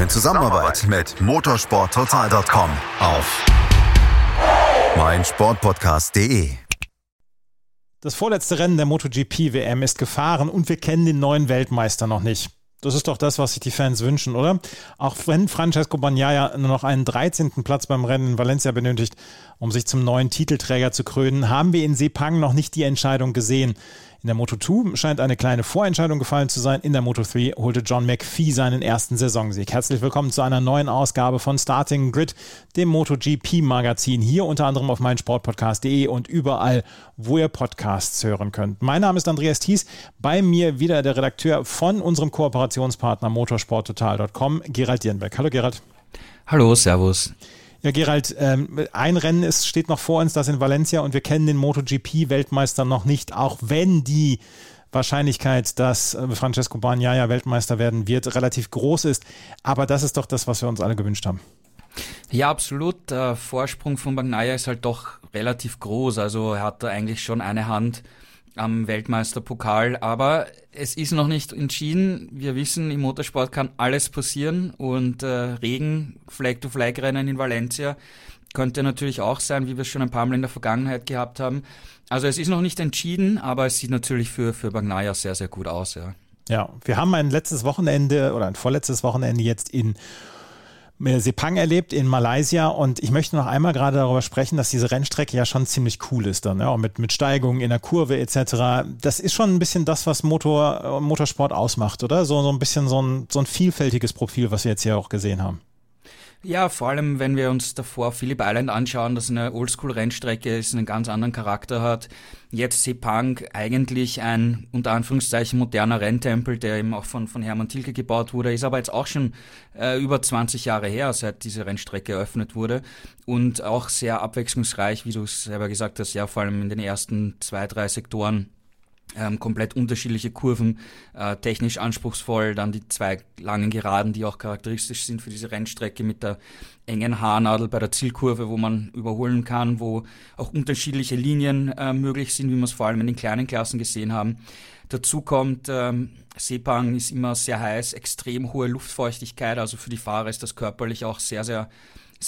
In Zusammenarbeit mit motorsporttotal.com auf meinsportpodcast.de. Das vorletzte Rennen der MotoGP-WM ist gefahren und wir kennen den neuen Weltmeister noch nicht. Das ist doch das, was sich die Fans wünschen, oder? Auch wenn Francesco Bagnaia nur noch einen 13. Platz beim Rennen in Valencia benötigt, um sich zum neuen Titelträger zu krönen, haben wir in Sepang noch nicht die Entscheidung gesehen. In der Moto 2 scheint eine kleine Vorentscheidung gefallen zu sein. In der Moto 3 holte John McPhee seinen ersten Saisonsieg. Herzlich willkommen zu einer neuen Ausgabe von Starting Grid, dem MotoGP-Magazin. Hier unter anderem auf meinsportpodcast.de und überall, wo ihr Podcasts hören könnt. Mein Name ist Andreas Thies. Bei mir wieder der Redakteur von unserem Kooperationspartner motorsporttotal.com, Gerald Dierenberg. Hallo Gerald. Hallo, Servus. Ja, Gerald, ähm, ein Rennen ist, steht noch vor uns, das in Valencia, und wir kennen den MotoGP-Weltmeister noch nicht, auch wenn die Wahrscheinlichkeit, dass äh, Francesco Bagnaia Weltmeister werden wird, relativ groß ist. Aber das ist doch das, was wir uns alle gewünscht haben. Ja, absolut. Der Vorsprung von Bagnaia ist halt doch relativ groß. Also er hat da eigentlich schon eine Hand am Weltmeisterpokal, aber es ist noch nicht entschieden. Wir wissen, im Motorsport kann alles passieren und äh, Regen, Flag-to-Flag-Rennen in Valencia könnte natürlich auch sein, wie wir es schon ein paar Mal in der Vergangenheit gehabt haben. Also es ist noch nicht entschieden, aber es sieht natürlich für, für Bagnaia sehr, sehr gut aus, ja. Ja, wir haben ein letztes Wochenende oder ein vorletztes Wochenende jetzt in Sepang erlebt in Malaysia und ich möchte noch einmal gerade darüber sprechen, dass diese Rennstrecke ja schon ziemlich cool ist dann, ja, auch mit, mit Steigungen in der Kurve etc. Das ist schon ein bisschen das, was Motor, Motorsport ausmacht, oder? So, so ein bisschen so ein, so ein vielfältiges Profil, was wir jetzt hier auch gesehen haben. Ja, vor allem, wenn wir uns davor Phillip Island anschauen, das eine Oldschool-Rennstrecke ist, einen ganz anderen Charakter hat. Jetzt Sepang eigentlich ein, unter Anführungszeichen, moderner Renntempel, der eben auch von, von Hermann Tilke gebaut wurde, ist aber jetzt auch schon äh, über 20 Jahre her, seit diese Rennstrecke eröffnet wurde und auch sehr abwechslungsreich, wie du es selber gesagt hast, ja, vor allem in den ersten zwei, drei Sektoren ähm, komplett unterschiedliche Kurven, äh, technisch anspruchsvoll, dann die zwei langen Geraden, die auch charakteristisch sind für diese Rennstrecke mit der engen Haarnadel bei der Zielkurve, wo man überholen kann, wo auch unterschiedliche Linien äh, möglich sind, wie wir es vor allem in den kleinen Klassen gesehen haben. Dazu kommt, ähm, Sepang ist immer sehr heiß, extrem hohe Luftfeuchtigkeit, also für die Fahrer ist das körperlich auch sehr, sehr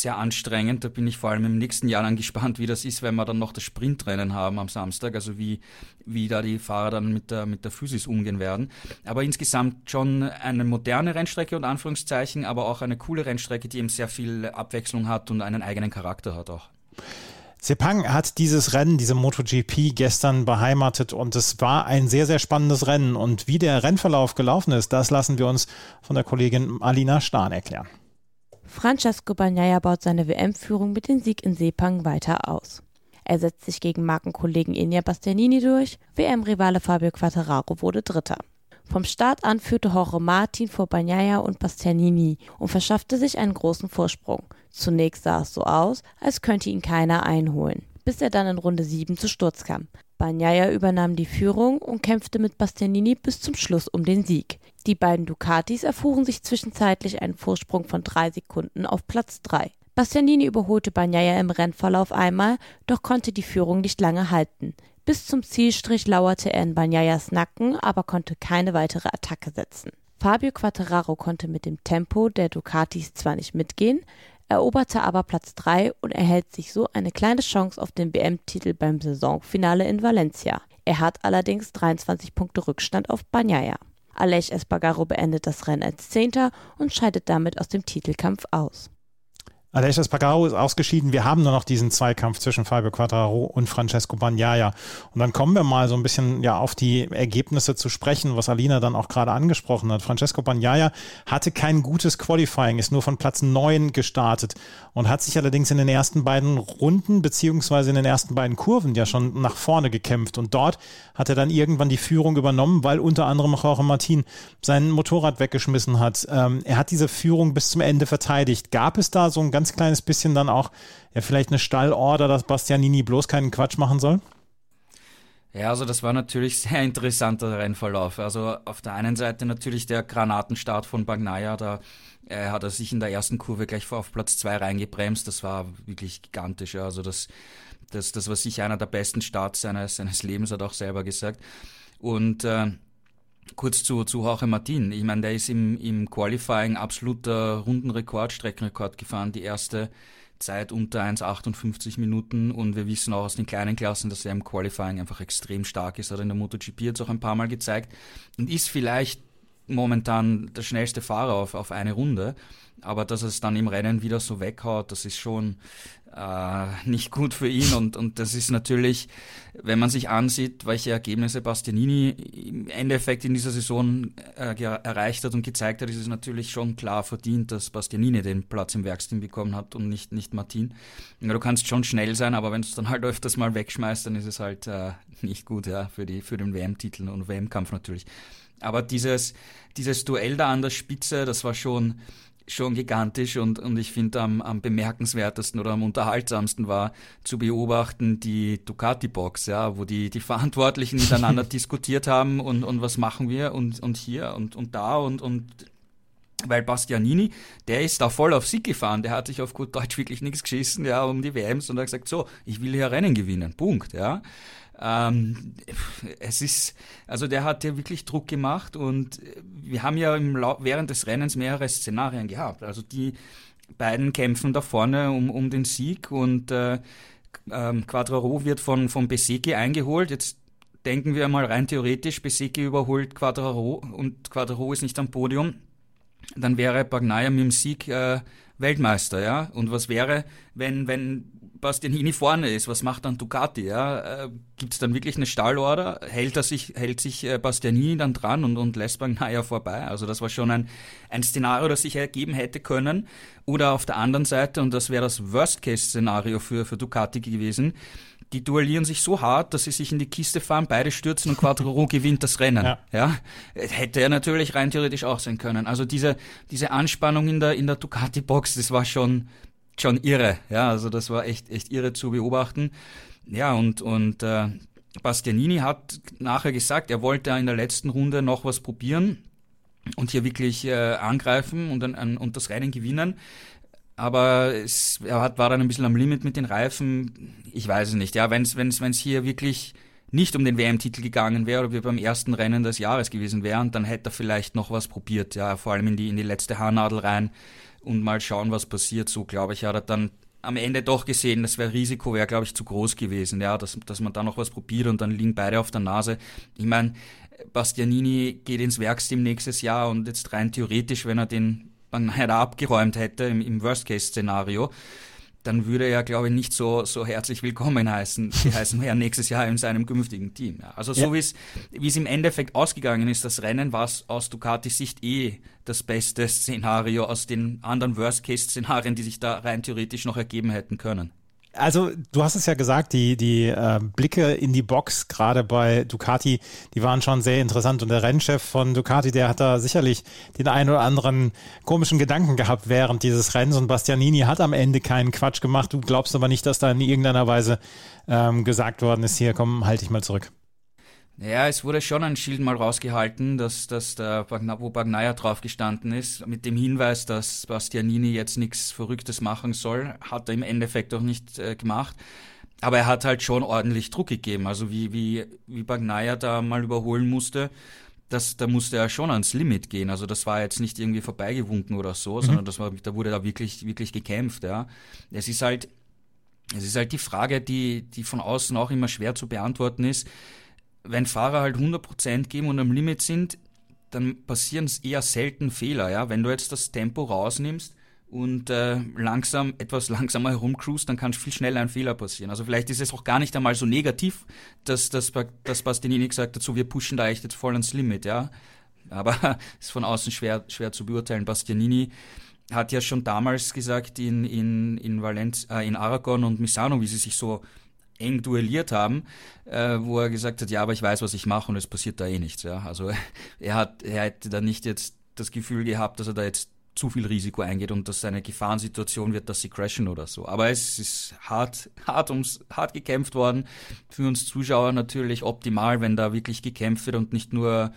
sehr anstrengend. Da bin ich vor allem im nächsten Jahr dann gespannt, wie das ist, wenn wir dann noch das Sprintrennen haben am Samstag, also wie, wie da die Fahrer dann mit der, mit der Physis umgehen werden. Aber insgesamt schon eine moderne Rennstrecke und Anführungszeichen, aber auch eine coole Rennstrecke, die eben sehr viel Abwechslung hat und einen eigenen Charakter hat auch. Sepang hat dieses Rennen, diese MotoGP gestern beheimatet und es war ein sehr, sehr spannendes Rennen. Und wie der Rennverlauf gelaufen ist, das lassen wir uns von der Kollegin Alina Stahn erklären. Francesco Bagnaia baut seine WM-Führung mit dem Sieg in Sepang weiter aus. Er setzt sich gegen Markenkollegen Enya Bastianini durch, WM-Rivale Fabio Quattararo wurde Dritter. Vom Start an führte Jorge Martin vor Bagnaia und Bastianini und verschaffte sich einen großen Vorsprung. Zunächst sah es so aus, als könnte ihn keiner einholen, bis er dann in Runde 7 zu Sturz kam. Bagnaia übernahm die Führung und kämpfte mit Bastianini bis zum Schluss um den Sieg. Die beiden Ducatis erfuhren sich zwischenzeitlich einen Vorsprung von drei Sekunden auf Platz drei. Bastianini überholte Bagnaia im Rennverlauf einmal, doch konnte die Führung nicht lange halten. Bis zum Zielstrich lauerte er in Bagnaias Nacken, aber konnte keine weitere Attacke setzen. Fabio Quattararo konnte mit dem Tempo der Ducatis zwar nicht mitgehen, eroberte aber Platz 3 und erhält sich so eine kleine Chance auf den WM-Titel beim Saisonfinale in Valencia. Er hat allerdings 23 Punkte Rückstand auf Bagnaia. Aleix Espargaro beendet das Rennen als Zehnter und scheidet damit aus dem Titelkampf aus. Aleix Espargaro ist ausgeschieden. Wir haben nur noch diesen Zweikampf zwischen Fabio Quattraro und Francesco Bagnaia. Und dann kommen wir mal so ein bisschen ja auf die Ergebnisse zu sprechen, was Alina dann auch gerade angesprochen hat. Francesco Bagnaia hatte kein gutes Qualifying, ist nur von Platz 9 gestartet und hat sich allerdings in den ersten beiden Runden beziehungsweise in den ersten beiden Kurven ja schon nach vorne gekämpft. Und dort hat er dann irgendwann die Führung übernommen, weil unter anderem Jorge Martin sein Motorrad weggeschmissen hat. Ähm, er hat diese Führung bis zum Ende verteidigt. Gab es da so ein ganz kleines bisschen dann auch ja vielleicht eine Stallorder, dass Bastianini bloß keinen Quatsch machen soll? Ja, also das war natürlich sehr interessanter Rennverlauf. Also auf der einen Seite natürlich der Granatenstart von Bagnaia, da äh, hat er sich in der ersten Kurve gleich auf Platz zwei reingebremst. Das war wirklich gigantisch. Ja. Also das, das, das war sicher einer der besten Starts seines, seines Lebens, hat auch selber gesagt. Und äh, Kurz zu, zu Jorge Martin. Ich meine, der ist im, im Qualifying absoluter Rundenrekord, Streckenrekord gefahren. Die erste Zeit unter 1,58 Minuten und wir wissen auch aus den kleinen Klassen, dass er im Qualifying einfach extrem stark ist. Hat in der MotoGP jetzt auch ein paar Mal gezeigt und ist vielleicht momentan der schnellste Fahrer auf, auf eine Runde. Aber dass es dann im Rennen wieder so weghaut, das ist schon äh, nicht gut für ihn. Und, und das ist natürlich, wenn man sich ansieht, welche Ergebnisse Bastianini im Endeffekt in dieser Saison äh, erreicht hat und gezeigt hat, ist es natürlich schon klar verdient, dass Bastianini den Platz im Werksteam bekommen hat und nicht, nicht Martin. Ja, du kannst schon schnell sein, aber wenn du es dann halt öfters mal wegschmeißt, dann ist es halt äh, nicht gut ja, für, die, für den WM-Titel und WM-Kampf natürlich. Aber dieses, dieses Duell da an der Spitze, das war schon, schon gigantisch und, und ich finde am, am bemerkenswertesten oder am unterhaltsamsten war zu beobachten die Ducati-Box, ja, wo die, die Verantwortlichen miteinander diskutiert haben und, und was machen wir und, und hier und, und da und, und weil Bastianini, der ist da voll auf Sieg gefahren, der hat sich auf gut Deutsch wirklich nichts geschissen, ja, um die WMs und hat gesagt, so, ich will hier Rennen gewinnen, Punkt, ja. Ähm, es ist, also der hat ja wirklich Druck gemacht und wir haben ja im während des Rennens mehrere Szenarien gehabt. Also die beiden kämpfen da vorne um, um den Sieg und äh, ähm, Quadraro wird von, von Besecchi eingeholt. Jetzt denken wir mal rein theoretisch, Besecchi überholt Quadraro und Quadraro ist nicht am Podium. Dann wäre Bagnaia mit dem Sieg äh, Weltmeister, ja. Und was wäre, wenn, wenn Bastianini vorne ist, was macht dann Ducati? Ja? Äh, Gibt es dann wirklich eine Stallorder? Hält, er sich, hält sich äh, Bastianini dann dran und, und lässt Bagnaia vorbei? Also das war schon ein, ein Szenario, das sich ergeben hätte können. Oder auf der anderen Seite, und das wäre das Worst-Case-Szenario für, für Ducati gewesen, die duellieren sich so hart, dass sie sich in die Kiste fahren, beide stürzen und Quattro gewinnt das Rennen. Ja. ja. Hätte er natürlich rein theoretisch auch sein können. Also diese, diese Anspannung in der, in der Ducati-Box, das war schon, schon irre. Ja, also das war echt, echt irre zu beobachten. Ja, und, und äh, Bastianini hat nachher gesagt, er wollte in der letzten Runde noch was probieren und hier wirklich äh, angreifen und, ein, und das Rennen gewinnen. Aber es, er hat, war dann ein bisschen am Limit mit den Reifen. Ich weiß es nicht. Ja, wenn es wenn's, wenn's hier wirklich nicht um den WM-Titel gegangen wäre oder wir beim ersten Rennen des Jahres gewesen wären, dann hätte er vielleicht noch was probiert. Ja, vor allem in die, in die letzte Haarnadel rein und mal schauen, was passiert. So, glaube ich, hat er dann am Ende doch gesehen, das wäre Risiko, wäre, glaube ich, zu groß gewesen, ja, dass, dass man da noch was probiert und dann liegen beide auf der Nase. Ich meine, Bastianini geht ins Werksteam nächstes Jahr und jetzt rein theoretisch, wenn er den man abgeräumt hätte im, im Worst-Case-Szenario, dann würde er, glaube ich, nicht so, so herzlich willkommen heißen, heißen ja nächstes Jahr in seinem künftigen Team. Also so ja. wie es im Endeffekt ausgegangen ist, das Rennen war aus Ducatis Sicht eh das beste Szenario aus den anderen Worst-Case-Szenarien, die sich da rein theoretisch noch ergeben hätten können. Also du hast es ja gesagt, die, die äh, Blicke in die Box gerade bei Ducati, die waren schon sehr interessant und der Rennchef von Ducati, der hat da sicherlich den einen oder anderen komischen Gedanken gehabt während dieses Rennens und Bastianini hat am Ende keinen Quatsch gemacht. Du glaubst aber nicht, dass da in irgendeiner Weise ähm, gesagt worden ist, hier komm, halte ich mal zurück. Ja, es wurde schon ein Schild mal rausgehalten, dass, dass der, wo Bagnaia drauf gestanden ist, mit dem Hinweis, dass Bastianini jetzt nichts Verrücktes machen soll, hat er im Endeffekt auch nicht äh, gemacht. Aber er hat halt schon ordentlich Druck gegeben. Also wie, wie, wie Bagnaia da mal überholen musste, das, da musste er schon ans Limit gehen. Also das war jetzt nicht irgendwie vorbeigewunken oder so, mhm. sondern das war, da wurde da wirklich, wirklich gekämpft, ja. Es ist halt, es ist halt die Frage, die, die von außen auch immer schwer zu beantworten ist wenn Fahrer halt 100% geben und am Limit sind, dann passieren eher selten Fehler. Ja? Wenn du jetzt das Tempo rausnimmst und äh, langsam, etwas langsamer herumcruist, dann kann viel schneller ein Fehler passieren. Also vielleicht ist es auch gar nicht einmal so negativ, dass, dass, dass Bastianini gesagt hat, so wir pushen da echt jetzt voll ans Limit, ja. Aber ist von außen schwer, schwer zu beurteilen. Bastianini hat ja schon damals gesagt in, in, in, Valenz, äh, in Aragon und Misano, wie sie sich so eng duelliert haben, äh, wo er gesagt hat, ja, aber ich weiß, was ich mache und es passiert da eh nichts. Ja. Also er hat, er hätte da nicht jetzt das Gefühl gehabt, dass er da jetzt zu viel Risiko eingeht und dass eine Gefahrensituation wird, dass sie crashen oder so. Aber es ist hart, hart ums, hart gekämpft worden. Für uns Zuschauer natürlich optimal, wenn da wirklich gekämpft wird und nicht nur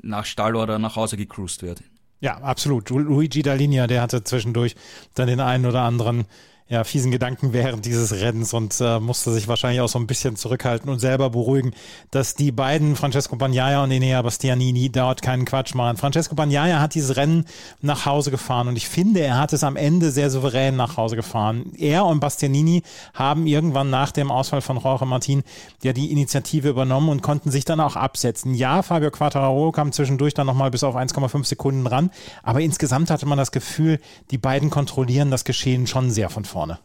nach Stall oder nach Hause gecruised wird. Ja, absolut. Luigi Dalinia, der hatte zwischendurch dann den einen oder anderen ja, fiesen Gedanken während dieses Rennens und äh, musste sich wahrscheinlich auch so ein bisschen zurückhalten und selber beruhigen, dass die beiden, Francesco Bagnaia und Enea Bastianini, dort keinen Quatsch machen. Francesco Bagnaia hat dieses Rennen nach Hause gefahren und ich finde, er hat es am Ende sehr souverän nach Hause gefahren. Er und Bastianini haben irgendwann nach dem Ausfall von Jorge Martin ja die Initiative übernommen und konnten sich dann auch absetzen. Ja, Fabio Quattararo kam zwischendurch dann nochmal bis auf 1,5 Sekunden ran, aber insgesamt hatte man das Gefühl, die beiden kontrollieren das Geschehen schon sehr von vorne vorne.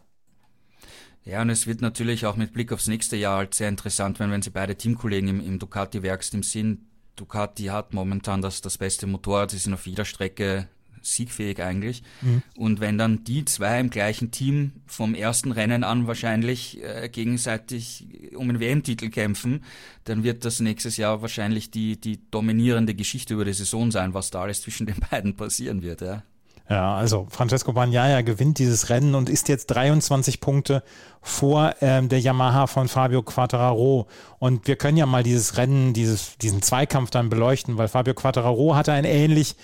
Ja, und es wird natürlich auch mit Blick aufs nächste Jahr halt sehr interessant, wenn, wenn sie beide Teamkollegen im, im Ducati-Werksteam sind. Ducati hat momentan das, das beste Motorrad, sie sind auf jeder Strecke siegfähig eigentlich. Mhm. Und wenn dann die zwei im gleichen Team vom ersten Rennen an wahrscheinlich äh, gegenseitig um den WM-Titel kämpfen, dann wird das nächstes Jahr wahrscheinlich die, die dominierende Geschichte über die Saison sein, was da alles zwischen den beiden passieren wird. Ja. Ja, also Francesco Bagnaia gewinnt dieses Rennen und ist jetzt 23 Punkte vor ähm, der Yamaha von Fabio Quattararo. Und wir können ja mal dieses Rennen, dieses, diesen Zweikampf dann beleuchten, weil Fabio Quattararo hatte ein ähnlich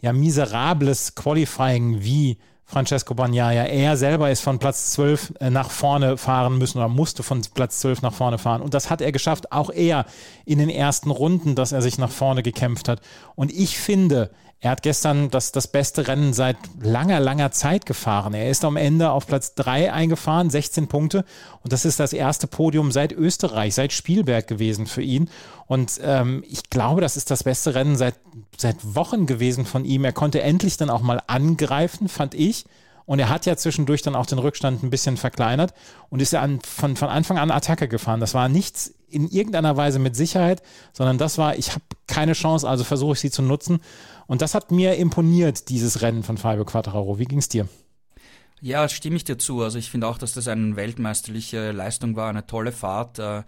ja, miserables Qualifying wie Francesco Bagnaia. Er selber ist von Platz 12 äh, nach vorne fahren müssen oder musste von Platz 12 nach vorne fahren. Und das hat er geschafft, auch er in den ersten Runden, dass er sich nach vorne gekämpft hat. Und ich finde, er hat gestern das, das beste Rennen seit langer, langer Zeit gefahren. Er ist am Ende auf Platz 3 eingefahren, 16 Punkte. Und das ist das erste Podium seit Österreich, seit Spielberg gewesen für ihn. Und ähm, ich glaube, das ist das beste Rennen seit, seit Wochen gewesen von ihm. Er konnte endlich dann auch mal angreifen, fand ich. Und er hat ja zwischendurch dann auch den Rückstand ein bisschen verkleinert und ist ja an, von, von Anfang an Attacke gefahren. Das war nichts in irgendeiner Weise mit Sicherheit, sondern das war, ich habe keine Chance, also versuche ich sie zu nutzen. Und das hat mir imponiert, dieses Rennen von Fabio Quattararo. Wie ging es dir? Ja, stimme ich dir zu. Also ich finde auch, dass das eine weltmeisterliche Leistung war, eine tolle Fahrt. Äh,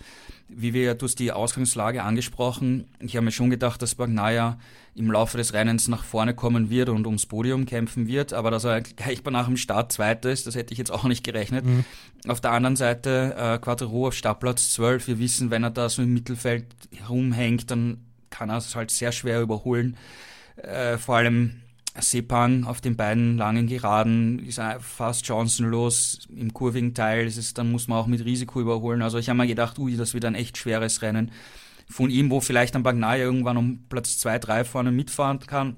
wie wir, du hast die Ausgangslage angesprochen. Ich habe mir schon gedacht, dass Bagnaia im Laufe des Rennens nach vorne kommen wird und ums Podium kämpfen wird, aber dass er gleich nach dem Start Zweiter ist, das hätte ich jetzt auch nicht gerechnet. Mhm. Auf der anderen Seite äh, Quattro auf Startplatz 12. Wir wissen, wenn er da so im Mittelfeld rumhängt, dann kann er es halt sehr schwer überholen. Äh, vor allem Sepang auf den beiden langen Geraden ist fast chancenlos. Im kurvigen Teil ist dann muss man auch mit Risiko überholen. Also ich habe mir gedacht, ui, das wird ein echt schweres Rennen. Von ihm, wo vielleicht ein Bagnaia irgendwann um Platz 2, 3 vorne mitfahren kann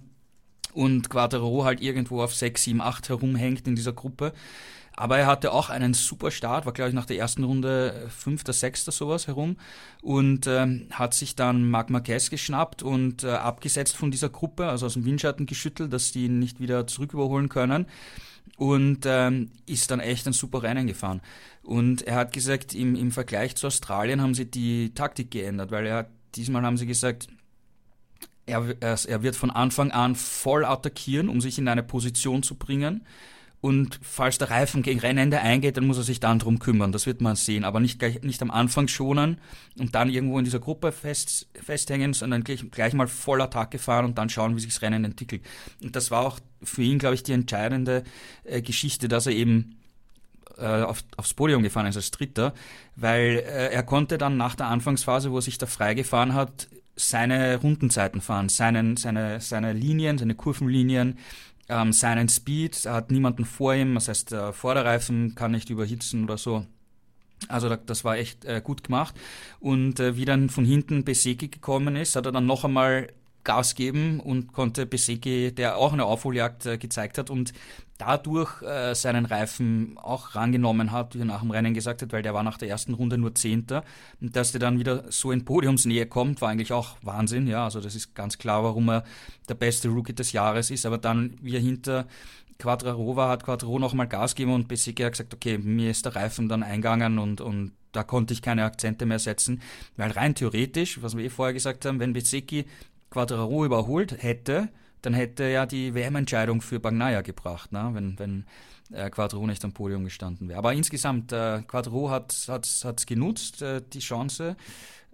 und Quattro halt irgendwo auf 6, 7, 8 herumhängt in dieser Gruppe. Aber er hatte auch einen super Start, war glaube ich nach der ersten Runde fünfter, sechster sowas herum. Und ähm, hat sich dann Marc Marquez geschnappt und äh, abgesetzt von dieser Gruppe, also aus dem Windschatten geschüttelt, dass die ihn nicht wieder zurück überholen können. Und ähm, ist dann echt ein super Rennen gefahren. Und er hat gesagt, im, im Vergleich zu Australien haben sie die Taktik geändert, weil er hat, diesmal haben sie gesagt, er, er wird von Anfang an voll attackieren, um sich in eine Position zu bringen und falls der Reifen gegen Rennende eingeht, dann muss er sich dann drum kümmern. Das wird man sehen. Aber nicht gleich, nicht am Anfang schonen und dann irgendwo in dieser Gruppe fest, festhängen, sondern gleich, gleich mal voller Tag gefahren und dann schauen, wie sich das Rennen entwickelt. Und das war auch für ihn, glaube ich, die entscheidende äh, Geschichte, dass er eben äh, auf, aufs Podium gefahren ist als Dritter, weil äh, er konnte dann nach der Anfangsphase, wo er sich da freigefahren hat, seine Rundenzeiten fahren, seinen, seine, seine Linien, seine Kurvenlinien, ähm, seinen Speed, er hat niemanden vor ihm, das heißt, der Vorderreifen kann nicht überhitzen oder so. Also das war echt äh, gut gemacht. Und äh, wie dann von hinten Beseki gekommen ist, hat er dann noch einmal Gas geben und konnte Besecki, der auch eine Aufholjagd äh, gezeigt hat und dadurch äh, seinen Reifen auch rangenommen hat, wie er nach dem Rennen gesagt hat, weil der war nach der ersten Runde nur Zehnter. Und dass der dann wieder so in Podiumsnähe kommt, war eigentlich auch Wahnsinn. Ja, also das ist ganz klar, warum er der beste Rookie des Jahres ist. Aber dann, wie er hinter Quadraro war, hat Quadraro nochmal Gas gegeben und Besecki hat gesagt, okay, mir ist der Reifen dann eingegangen und, und da konnte ich keine Akzente mehr setzen, weil rein theoretisch, was wir eh vorher gesagt haben, wenn Besecki Quadraro überholt hätte, dann hätte er ja die WM-Entscheidung für Bagnaia gebracht, ne? wenn, wenn äh, Quattro nicht am Podium gestanden wäre. Aber insgesamt, äh, Quattro hat es hat, genutzt, äh, die Chance.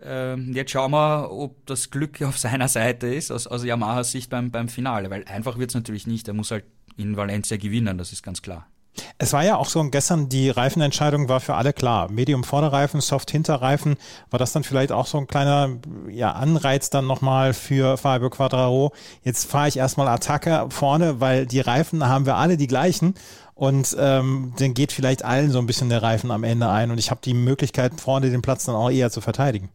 Äh, jetzt schauen wir, ob das Glück auf seiner Seite ist, aus, aus Yamahas Sicht beim, beim Finale, weil einfach wird es natürlich nicht. Er muss halt in Valencia gewinnen, das ist ganz klar. Es war ja auch so gestern, die Reifenentscheidung war für alle klar. Medium Vorderreifen, Soft Hinterreifen. War das dann vielleicht auch so ein kleiner ja, Anreiz dann nochmal für Fabio Quadraro? Jetzt fahre ich erstmal Attacke vorne, weil die Reifen haben wir alle die gleichen. Und ähm, dann geht vielleicht allen so ein bisschen der Reifen am Ende ein. Und ich habe die Möglichkeit, vorne den Platz dann auch eher zu verteidigen.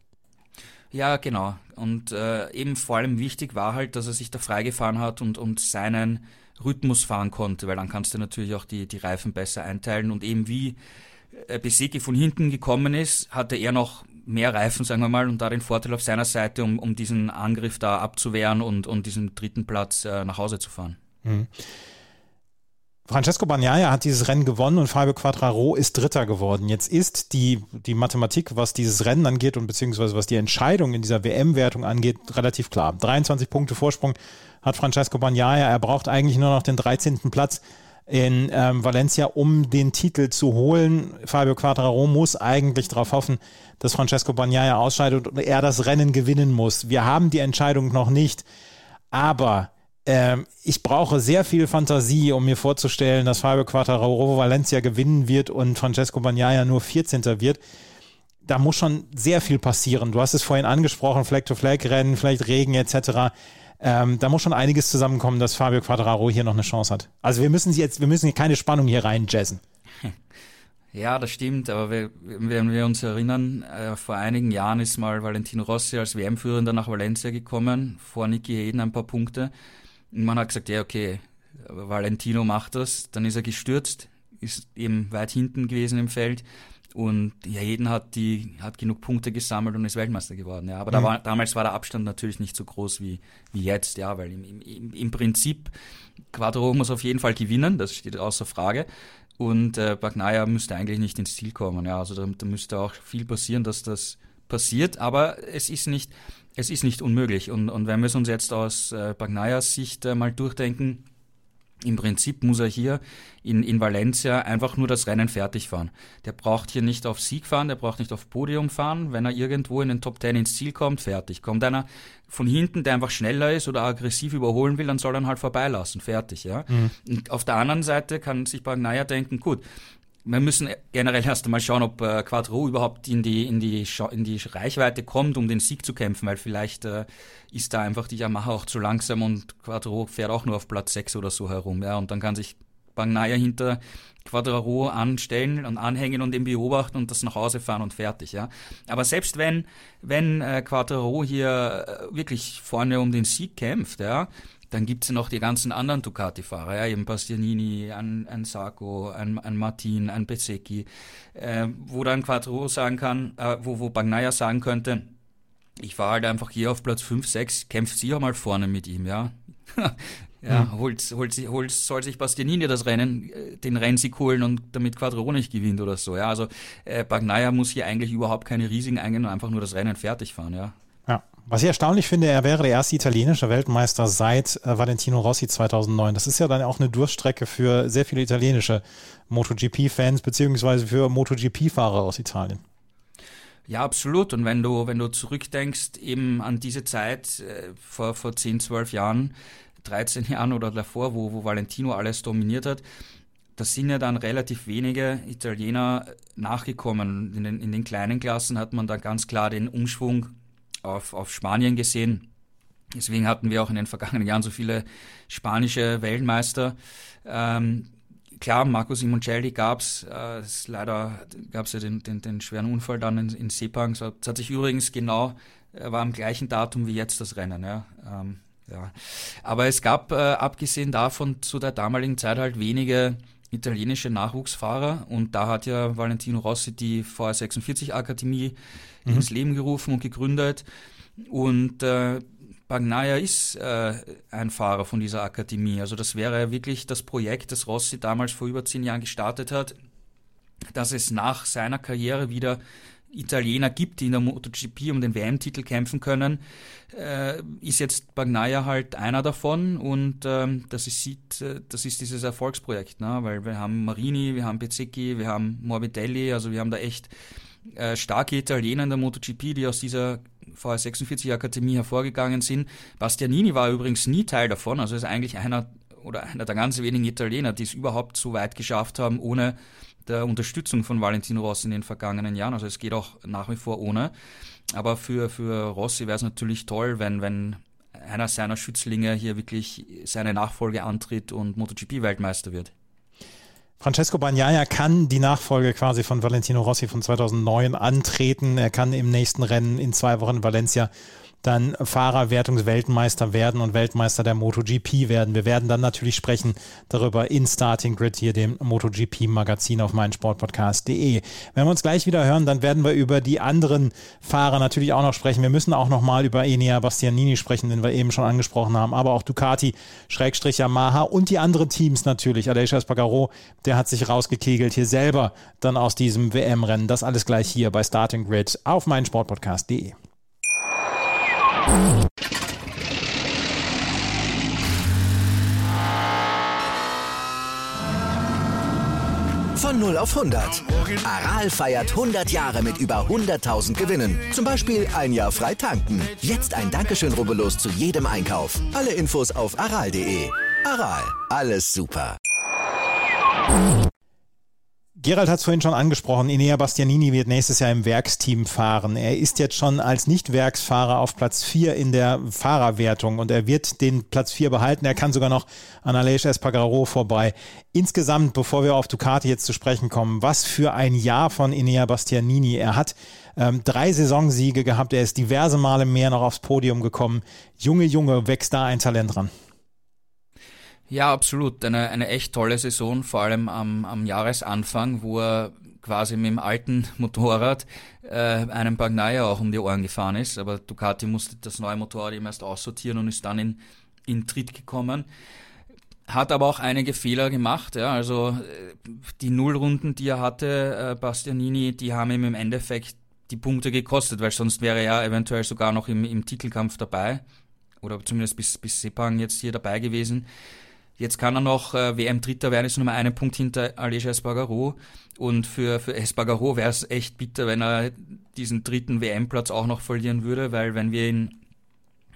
Ja, genau. Und äh, eben vor allem wichtig war halt, dass er sich da freigefahren hat und, und seinen Rhythmus fahren konnte, weil dann kannst du natürlich auch die, die Reifen besser einteilen und eben wie äh, Besecki von hinten gekommen ist, hatte er noch mehr Reifen, sagen wir mal, und da den Vorteil auf seiner Seite, um, um diesen Angriff da abzuwehren und, und diesen dritten Platz äh, nach Hause zu fahren. Mhm. Francesco Bagnaia hat dieses Rennen gewonnen und Fabio Quattraro ist Dritter geworden. Jetzt ist die, die Mathematik, was dieses Rennen angeht und beziehungsweise was die Entscheidung in dieser WM-Wertung angeht, relativ klar. 23 Punkte Vorsprung hat Francesco Bagnaia. Er braucht eigentlich nur noch den 13. Platz in ähm, Valencia, um den Titel zu holen. Fabio Quattraro muss eigentlich darauf hoffen, dass Francesco Bagnaia ausscheidet und er das Rennen gewinnen muss. Wir haben die Entscheidung noch nicht, aber ähm, ich brauche sehr viel Fantasie, um mir vorzustellen, dass Fabio Quattraro Valencia gewinnen wird und Francesco Bagnaia nur 14. wird. Da muss schon sehr viel passieren. Du hast es vorhin angesprochen, Flag-to-Flag-Rennen, vielleicht Regen etc. Ähm, da muss schon einiges zusammenkommen, dass Fabio Quadraro hier noch eine Chance hat. Also wir müssen jetzt, wir müssen hier keine Spannung hier rein jazzen. Ja, das stimmt, aber wenn wir uns erinnern, äh, vor einigen Jahren ist mal Valentino Rossi als WM-Führender nach Valencia gekommen, vor Niki Heden ein paar Punkte. Und man hat gesagt, ja, okay, Valentino macht das, dann ist er gestürzt, ist eben weit hinten gewesen im Feld und ja, jeden hat die hat genug Punkte gesammelt und ist Weltmeister geworden. Ja, aber mhm. da war, damals war der Abstand natürlich nicht so groß wie wie jetzt. Ja, weil im, im, im Prinzip Quadro muss auf jeden Fall gewinnen, das steht außer Frage. Und äh, Bagnaia müsste eigentlich nicht ins Ziel kommen. Ja, also da, da müsste auch viel passieren, dass das passiert. Aber es ist nicht es ist nicht unmöglich. Und, und wenn wir es uns jetzt aus äh, Bagnaias Sicht äh, mal durchdenken, im Prinzip muss er hier in, in Valencia einfach nur das Rennen fertig fahren. Der braucht hier nicht auf Sieg fahren, der braucht nicht auf Podium fahren. Wenn er irgendwo in den Top Ten ins Ziel kommt, fertig. Kommt einer von hinten, der einfach schneller ist oder aggressiv überholen will, dann soll er ihn halt vorbeilassen, fertig. Ja. Mhm. Und auf der anderen Seite kann sich Bagnaia denken, gut, wir müssen generell erst einmal schauen, ob äh, Quattro überhaupt in die, in, die, in die Reichweite kommt, um den Sieg zu kämpfen, weil vielleicht äh, ist da einfach die Yamaha auch zu langsam und Quattro fährt auch nur auf Platz 6 oder so herum. Ja, und dann kann sich Bagnaia hinter Quadraro anstellen und anhängen und ihn beobachten und das nach Hause fahren und fertig, ja. Aber selbst wenn, wenn äh, Quadraro hier äh, wirklich vorne um den Sieg kämpft, ja, dann gibt's ja noch die ganzen anderen Ducati-Fahrer, ja, eben Bastianini, ein, ein Sarko, ein, ein Martin, ein Bezzecchi, äh, wo dann Quattro sagen kann, äh, wo, wo Bagnaia sagen könnte, ich fahre halt einfach hier auf Platz 5, 6, kämpft sie auch mal vorne mit ihm, ja. ja, mhm. holt, holt, holt, soll sich Bastianini das Rennen, äh, den Rennsieg holen und damit Quattro nicht gewinnt oder so, ja. Also äh, Bagnaia muss hier eigentlich überhaupt keine Risiken eingehen und einfach nur das Rennen fertig fahren, ja. Was ich erstaunlich finde, er wäre der erste italienische Weltmeister seit äh, Valentino Rossi 2009. Das ist ja dann auch eine Durststrecke für sehr viele italienische MotoGP-Fans beziehungsweise für MotoGP-Fahrer aus Italien. Ja, absolut. Und wenn du, wenn du zurückdenkst eben an diese Zeit äh, vor, vor 10, 12 Jahren, 13 Jahren oder davor, wo, wo Valentino alles dominiert hat, da sind ja dann relativ wenige Italiener nachgekommen. In den, in den kleinen Klassen hat man da ganz klar den Umschwung auf, auf Spanien gesehen. Deswegen hatten wir auch in den vergangenen Jahren so viele spanische Weltmeister. Ähm, klar, Marco Simoncelli gab's, äh, leider gab's ja den, den, den schweren Unfall dann in, in Sepang. Das hat sich übrigens genau war am gleichen Datum wie jetzt das Rennen. Ja. Ähm, ja. Aber es gab, äh, abgesehen davon, zu der damaligen Zeit halt wenige italienische Nachwuchsfahrer und da hat ja Valentino Rossi die VR46 Akademie mhm. ins Leben gerufen und gegründet und äh, Bagnaia ist äh, ein Fahrer von dieser Akademie. Also das wäre wirklich das Projekt, das Rossi damals vor über zehn Jahren gestartet hat, dass es nach seiner Karriere wieder Italiener gibt, die in der MotoGP um den WM-Titel kämpfen können, äh, ist jetzt Bagnaia halt einer davon und ähm, das, ist, äh, das ist dieses Erfolgsprojekt, ne? weil wir haben Marini, wir haben Bezzecchi, wir haben Morbidelli, also wir haben da echt äh, starke Italiener in der MotoGP, die aus dieser VR46 Akademie hervorgegangen sind. Bastianini war übrigens nie Teil davon, also ist eigentlich einer oder einer der ganz wenigen Italiener, die es überhaupt so weit geschafft haben, ohne der Unterstützung von Valentino Rossi in den vergangenen Jahren. Also es geht auch nach wie vor ohne. Aber für, für Rossi wäre es natürlich toll, wenn, wenn einer seiner Schützlinge hier wirklich seine Nachfolge antritt und MotoGP-Weltmeister wird. Francesco Bagnaia kann die Nachfolge quasi von Valentino Rossi von 2009 antreten. Er kann im nächsten Rennen in zwei Wochen in Valencia dann Fahrerwertungsweltmeister werden und Weltmeister der MotoGP werden. Wir werden dann natürlich sprechen darüber in Starting Grid, hier dem MotoGP-Magazin auf meinsportpodcast.de. Wenn wir uns gleich wieder hören, dann werden wir über die anderen Fahrer natürlich auch noch sprechen. Wir müssen auch noch mal über Enea Bastianini sprechen, den wir eben schon angesprochen haben, aber auch Ducati, Schrägstrich Yamaha und die anderen Teams natürlich. Aleix Espargaro, der hat sich rausgekegelt hier selber dann aus diesem WM-Rennen. Das alles gleich hier bei Starting Grid auf meinsportpodcast.de. Von 0 auf 100. Aral feiert 100 Jahre mit über 100.000 Gewinnen. Zum Beispiel ein Jahr frei tanken. Jetzt ein Dankeschön, rubbellos zu jedem Einkauf. Alle Infos auf aral.de. Aral, alles super. Gerald hat es vorhin schon angesprochen, Inea Bastianini wird nächstes Jahr im Werksteam fahren. Er ist jetzt schon als Nicht-Werksfahrer auf Platz 4 in der Fahrerwertung und er wird den Platz 4 behalten. Er kann sogar noch an Aleix Espargaro vorbei. Insgesamt, bevor wir auf Ducati jetzt zu sprechen kommen, was für ein Jahr von Inea Bastianini. Er hat ähm, drei Saisonsiege gehabt, er ist diverse Male mehr noch aufs Podium gekommen. Junge, Junge, wächst da ein Talent ran. Ja, absolut. Eine, eine echt tolle Saison, vor allem am, am Jahresanfang, wo er quasi mit dem alten Motorrad äh, einem Bagnaia auch um die Ohren gefahren ist. Aber Ducati musste das neue Motorrad eben erst aussortieren und ist dann in, in Tritt gekommen. Hat aber auch einige Fehler gemacht. Ja. Also äh, die Nullrunden, die er hatte, äh, Bastianini, die haben ihm im Endeffekt die Punkte gekostet, weil sonst wäre er eventuell sogar noch im, im Titelkampf dabei. Oder zumindest bis, bis Sepang jetzt hier dabei gewesen. Jetzt kann er noch äh, WM-Dritter werden, ist nur mal einen Punkt hinter Aleix Espargaro. Und für, für Espargaro wäre es echt bitter, wenn er diesen dritten WM-Platz auch noch verlieren würde, weil wenn wir in,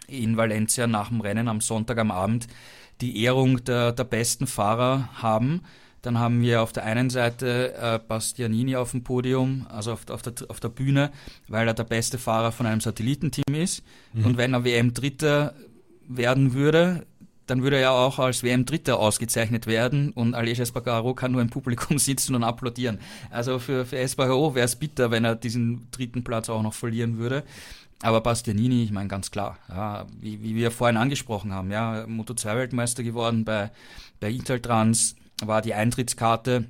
in Valencia nach dem Rennen am Sonntag am Abend die Ehrung der, der besten Fahrer haben, dann haben wir auf der einen Seite äh, Bastianini auf dem Podium, also auf, auf, der, auf der Bühne, weil er der beste Fahrer von einem Satellitenteam ist. Mhm. Und wenn er WM-Dritter werden würde, dann würde er auch als WM-Dritter ausgezeichnet werden und Aleix Espargaro kann nur im Publikum sitzen und applaudieren. Also für, für Espargaro wäre es bitter, wenn er diesen dritten Platz auch noch verlieren würde. Aber Bastianini, ich meine ganz klar, ja, wie, wie wir vorhin angesprochen haben, ja, Moto2-Weltmeister geworden bei, bei Inteltrans, war die Eintrittskarte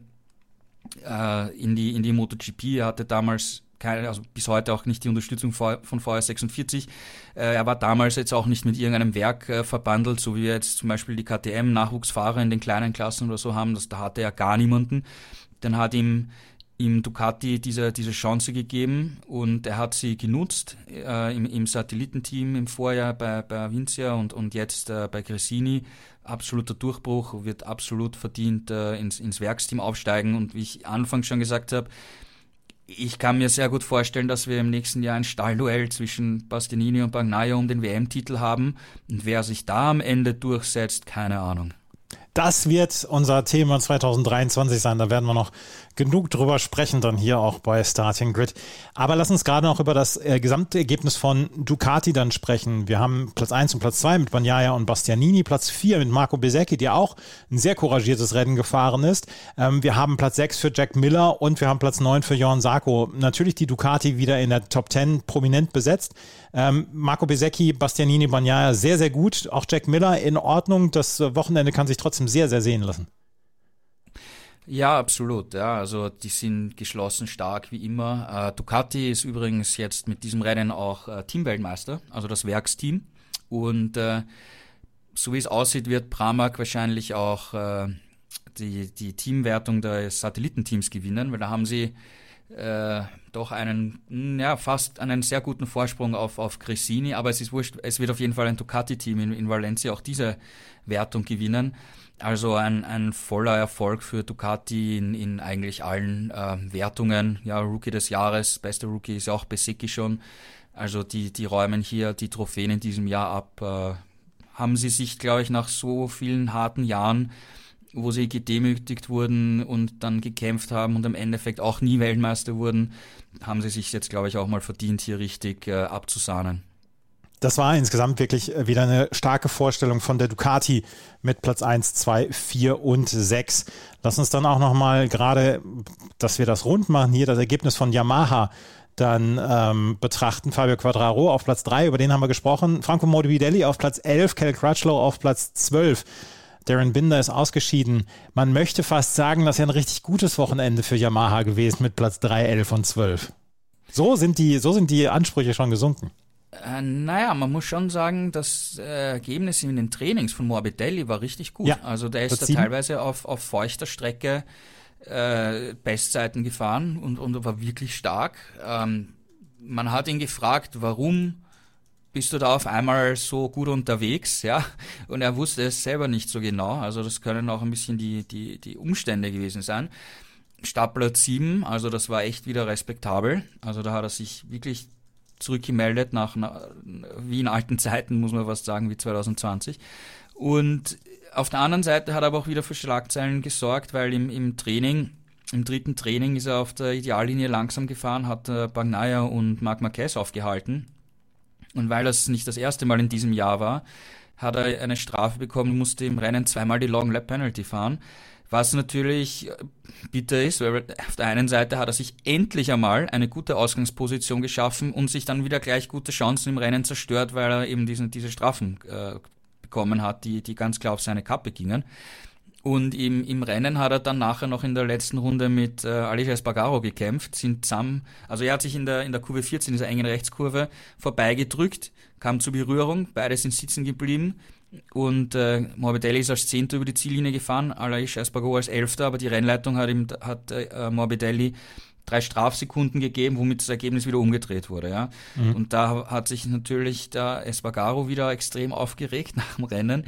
äh, in, die, in die MotoGP. Er hatte damals keine, also bis heute auch nicht die Unterstützung von VR46. Äh, er war damals jetzt auch nicht mit irgendeinem Werk äh, verbandelt, so wie wir jetzt zum Beispiel die KTM-Nachwuchsfahrer in den kleinen Klassen oder so haben. Das, da hatte er gar niemanden. Dann hat ihm ihm Ducati diese, diese Chance gegeben und er hat sie genutzt äh, im, im Satellitenteam im Vorjahr bei, bei Vincia und, und jetzt äh, bei Cressini. Absoluter Durchbruch, wird absolut verdient äh, ins, ins Werksteam aufsteigen und wie ich anfangs schon gesagt habe, ich kann mir sehr gut vorstellen, dass wir im nächsten Jahr ein Stallduell zwischen Bastianini und Bagnaia um den WM-Titel haben. Und wer sich da am Ende durchsetzt, keine Ahnung. Das wird unser Thema 2023 sein. Da werden wir noch genug drüber sprechen, dann hier auch bei Starting Grid. Aber lass uns gerade noch über das äh, gesamte Ergebnis von Ducati dann sprechen. Wir haben Platz 1 und Platz 2 mit Bagnaia und Bastianini, Platz 4 mit Marco Besecchi, der auch ein sehr couragiertes Rennen gefahren ist. Ähm, wir haben Platz 6 für Jack Miller und wir haben Platz 9 für Jorn Sarko. Natürlich die Ducati wieder in der Top 10 prominent besetzt. Ähm, Marco Besecchi, Bastianini, Bagnaia sehr, sehr gut. Auch Jack Miller in Ordnung. Das Wochenende kann sich trotzdem sehr, sehr sehen lassen. Ja, absolut. Ja, also die sind geschlossen stark wie immer. Äh, Ducati ist übrigens jetzt mit diesem Rennen auch äh, Teamweltmeister, also das Werksteam. Und äh, so wie es aussieht, wird Pramac wahrscheinlich auch die, die Teamwertung des Satellitenteams gewinnen, weil da haben sie äh, doch einen, ja, fast einen sehr guten Vorsprung auf, auf Cressini, aber es ist wurscht, es wird auf jeden Fall ein Ducati-Team in, in Valencia auch diese Wertung gewinnen. Also ein, ein voller Erfolg für Ducati in, in eigentlich allen äh, Wertungen. Ja, Rookie des Jahres, bester Rookie ist ja auch Besicki schon. Also die, die räumen hier die Trophäen in diesem Jahr ab. Äh, haben sie sich, glaube ich, nach so vielen harten Jahren, wo sie gedemütigt wurden und dann gekämpft haben und im Endeffekt auch nie Weltmeister wurden, haben sie sich jetzt, glaube ich, auch mal verdient, hier richtig äh, abzusahnen. Das war insgesamt wirklich äh, wieder eine starke Vorstellung von der Ducati mit Platz 1, 2, 4 und 6. Lass uns dann auch nochmal gerade, dass wir das rund machen, hier das Ergebnis von Yamaha dann ähm, betrachten. Fabio Quadraro auf Platz 3, über den haben wir gesprochen. Franco Morbidelli auf Platz 11, Kel Crutchlow auf Platz 12. Darren Binder ist ausgeschieden. Man möchte fast sagen, das ist ja ein richtig gutes Wochenende für Yamaha gewesen mit Platz 3, 11 und 12. So sind die, so sind die Ansprüche schon gesunken. Äh, naja, man muss schon sagen, das äh, Ergebnis in den Trainings von Morbidelli war richtig gut. Ja, also der ist da teilweise auf, auf feuchter Strecke äh, Bestzeiten gefahren und, und war wirklich stark. Ähm, man hat ihn gefragt, warum bist du da auf einmal so gut unterwegs, ja? Und er wusste es selber nicht so genau. Also das können auch ein bisschen die, die, die Umstände gewesen sein. Startplatz 7, also das war echt wieder respektabel. Also da hat er sich wirklich zurückgemeldet nach, wie in alten Zeiten, muss man fast sagen, wie 2020. Und auf der anderen Seite hat er aber auch wieder für Schlagzeilen gesorgt, weil im, im Training, im dritten Training ist er auf der Ideallinie langsam gefahren, hat äh, Bagnaia und Marc Marquez aufgehalten. Und weil das nicht das erste Mal in diesem Jahr war, hat er eine Strafe bekommen, musste im Rennen zweimal die Long Lap Penalty fahren. Was natürlich bitter ist, weil auf der einen Seite hat er sich endlich einmal eine gute Ausgangsposition geschaffen und sich dann wieder gleich gute Chancen im Rennen zerstört, weil er eben diesen, diese Strafen äh, bekommen hat, die, die ganz klar auf seine Kappe gingen. Und im, im Rennen hat er dann nachher noch in der letzten Runde mit äh, Aleix Espargaro gekämpft, sind zusammen, also er hat sich in der, in der Kurve 14, dieser engen Rechtskurve, vorbeigedrückt, kam zur Berührung, beide sind sitzen geblieben und äh, Morbidelli ist als Zehnter über die Ziellinie gefahren, Aleix Espargaro als Elfter, aber die Rennleitung hat ihm, hat äh, Morbidelli drei Strafsekunden gegeben, womit das Ergebnis wieder umgedreht wurde. Ja? Mhm. Und da hat sich natürlich der Espargaro wieder extrem aufgeregt nach dem Rennen,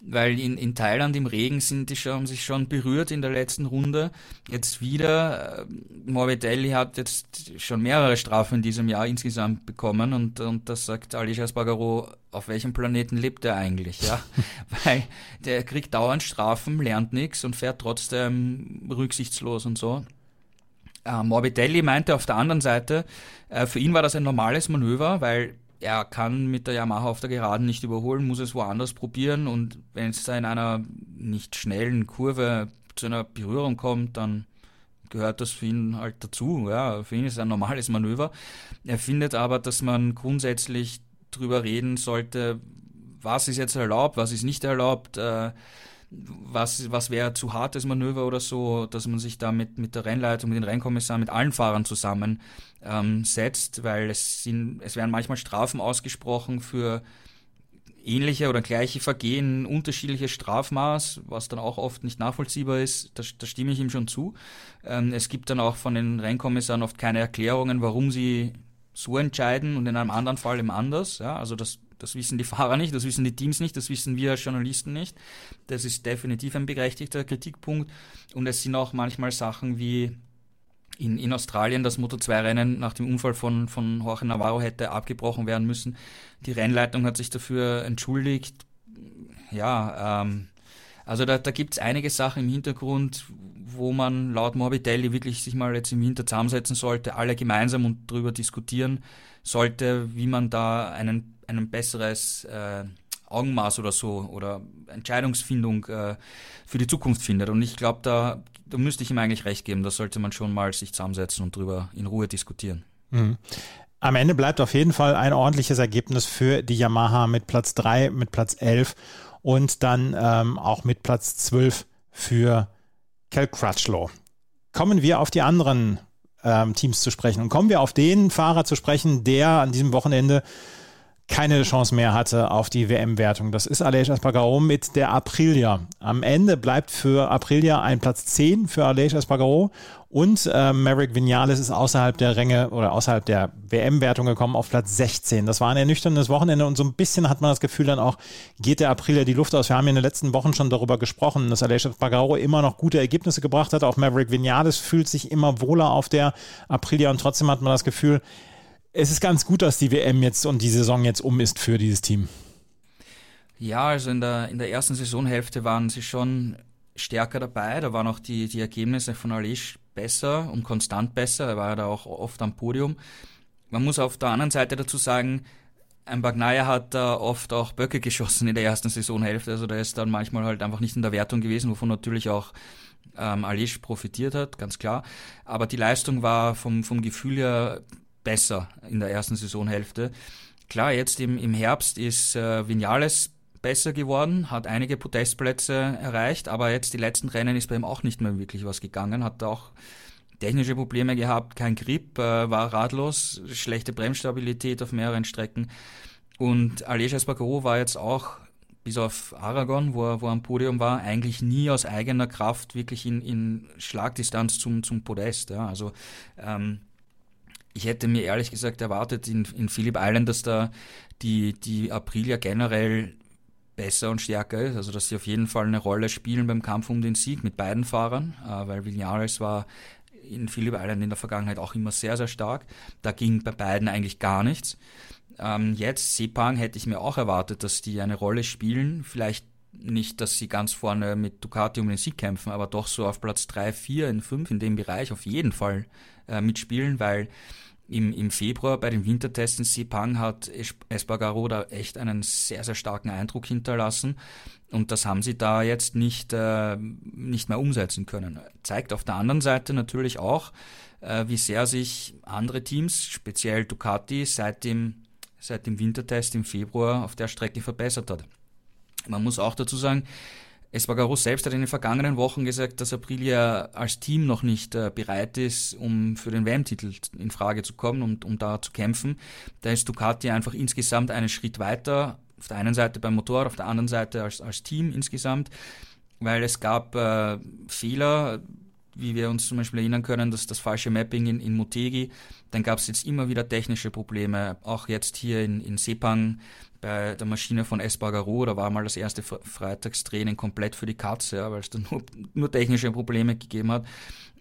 weil in, in Thailand im Regen sind die schon, haben sich schon berührt in der letzten Runde. Jetzt wieder, äh, Morbidelli hat jetzt schon mehrere Strafen in diesem Jahr insgesamt bekommen und, und das sagt Alicia Spargaro, auf welchem Planeten lebt er eigentlich, ja? weil der kriegt dauernd Strafen, lernt nichts und fährt trotzdem rücksichtslos und so. Äh, Morbidelli meinte auf der anderen Seite, äh, für ihn war das ein normales Manöver, weil er kann mit der Yamaha auf der Geraden nicht überholen, muss es woanders probieren und wenn es da in einer nicht schnellen Kurve zu einer Berührung kommt, dann gehört das für ihn halt dazu. Ja, für ihn ist es ein normales Manöver. Er findet aber, dass man grundsätzlich drüber reden sollte, was ist jetzt erlaubt, was ist nicht erlaubt, äh, was, was wäre zu hartes Manöver oder so, dass man sich da mit, mit der Rennleitung, mit den Rennkommissaren, mit allen Fahrern zusammen ähm, setzt, weil es, sind, es werden manchmal Strafen ausgesprochen für ähnliche oder gleiche Vergehen, unterschiedliches Strafmaß, was dann auch oft nicht nachvollziehbar ist, da, da stimme ich ihm schon zu. Ähm, es gibt dann auch von den Rennkommissaren oft keine Erklärungen, warum sie so entscheiden und in einem anderen Fall eben anders. Ja, also das das wissen die Fahrer nicht, das wissen die Teams nicht, das wissen wir als Journalisten nicht. Das ist definitiv ein berechtigter Kritikpunkt. Und es sind auch manchmal Sachen wie in, in Australien das Moto2-Rennen nach dem Unfall von, von Jorge Navarro hätte abgebrochen werden müssen. Die Rennleitung hat sich dafür entschuldigt. Ja, ähm, Also da, da gibt es einige Sachen im Hintergrund, wo man laut Morbidelli wirklich sich mal jetzt im Winter zusammensetzen sollte, alle gemeinsam und darüber diskutieren sollte, wie man da einen, ein besseres äh, Augenmaß oder so oder Entscheidungsfindung äh, für die Zukunft findet. Und ich glaube, da, da müsste ich ihm eigentlich recht geben. Da sollte man schon mal sich zusammensetzen und drüber in Ruhe diskutieren. Mhm. Am Ende bleibt auf jeden Fall ein ordentliches Ergebnis für die Yamaha mit Platz 3, mit Platz 11 und dann ähm, auch mit Platz 12 für Cal Crutchlow. Kommen wir auf die anderen ähm, Teams zu sprechen und kommen wir auf den Fahrer zu sprechen, der an diesem Wochenende keine Chance mehr hatte auf die WM-Wertung. Das ist Aleix Espargaro mit der Aprilia. Am Ende bleibt für Aprilia ein Platz 10 für Aleix Espargaro und äh, Maverick Vinales ist außerhalb der Ränge oder außerhalb der WM-Wertung gekommen auf Platz 16. Das war ein ernüchterndes Wochenende und so ein bisschen hat man das Gefühl dann auch, geht der Aprilia die Luft aus. Wir haben ja in den letzten Wochen schon darüber gesprochen, dass Aleix Espargaro immer noch gute Ergebnisse gebracht hat. Auch Maverick Vinales fühlt sich immer wohler auf der Aprilia und trotzdem hat man das Gefühl, es ist ganz gut, dass die WM jetzt und die Saison jetzt um ist für dieses Team. Ja, also in der, in der ersten Saisonhälfte waren sie schon stärker dabei. Da waren auch die, die Ergebnisse von Alish besser und konstant besser. Er war ja da auch oft am Podium. Man muss auf der anderen Seite dazu sagen, ein Bagnaya hat da oft auch Böcke geschossen in der ersten Saisonhälfte. Also der ist dann manchmal halt einfach nicht in der Wertung gewesen, wovon natürlich auch ähm, Alish profitiert hat, ganz klar. Aber die Leistung war vom, vom Gefühl her besser in der ersten Saisonhälfte. Klar, jetzt im, im Herbst ist äh, Vinales besser geworden, hat einige Podestplätze erreicht, aber jetzt die letzten Rennen ist bei ihm auch nicht mehr wirklich was gegangen, hat auch technische Probleme gehabt, kein Grip, äh, war ratlos, schlechte Bremsstabilität auf mehreren Strecken. Und Aleix Espargaro war jetzt auch, bis auf Aragon, wo er, wo er am Podium war, eigentlich nie aus eigener Kraft wirklich in, in Schlagdistanz zum, zum Podest. Ja. Also ähm, ich hätte mir ehrlich gesagt erwartet in, in Phillip Island, dass da die, die Aprilia generell besser und stärker ist, also dass sie auf jeden Fall eine Rolle spielen beim Kampf um den Sieg mit beiden Fahrern, äh, weil Vinales war in Phillip Island in der Vergangenheit auch immer sehr, sehr stark. Da ging bei beiden eigentlich gar nichts. Ähm, jetzt, Sepang, hätte ich mir auch erwartet, dass die eine Rolle spielen. Vielleicht nicht, dass sie ganz vorne mit Ducati um den Sieg kämpfen, aber doch so auf Platz 3, 4, in 5 in dem Bereich auf jeden Fall äh, mitspielen, weil im, im Februar bei den Wintertests in Sepang hat Espargaro da echt einen sehr, sehr starken Eindruck hinterlassen. Und das haben sie da jetzt nicht, äh, nicht mehr umsetzen können. Zeigt auf der anderen Seite natürlich auch, äh, wie sehr sich andere Teams, speziell Ducati, seit dem, seit dem Wintertest im Februar auf der Strecke verbessert hat. Man muss auch dazu sagen, Espargaro selbst hat in den vergangenen Wochen gesagt, dass Aprilia als Team noch nicht äh, bereit ist, um für den WM-Titel in Frage zu kommen und um da zu kämpfen. Da ist Ducati einfach insgesamt einen Schritt weiter, auf der einen Seite beim Motor, auf der anderen Seite als, als Team insgesamt, weil es gab äh, Fehler, wie wir uns zum Beispiel erinnern können, dass das falsche Mapping in, in Motegi, dann gab es jetzt immer wieder technische Probleme, auch jetzt hier in, in Sepang bei der Maschine von Espargaro, da war mal das erste Freitagstraining komplett für die Katze, ja, weil es da nur, nur technische Probleme gegeben hat.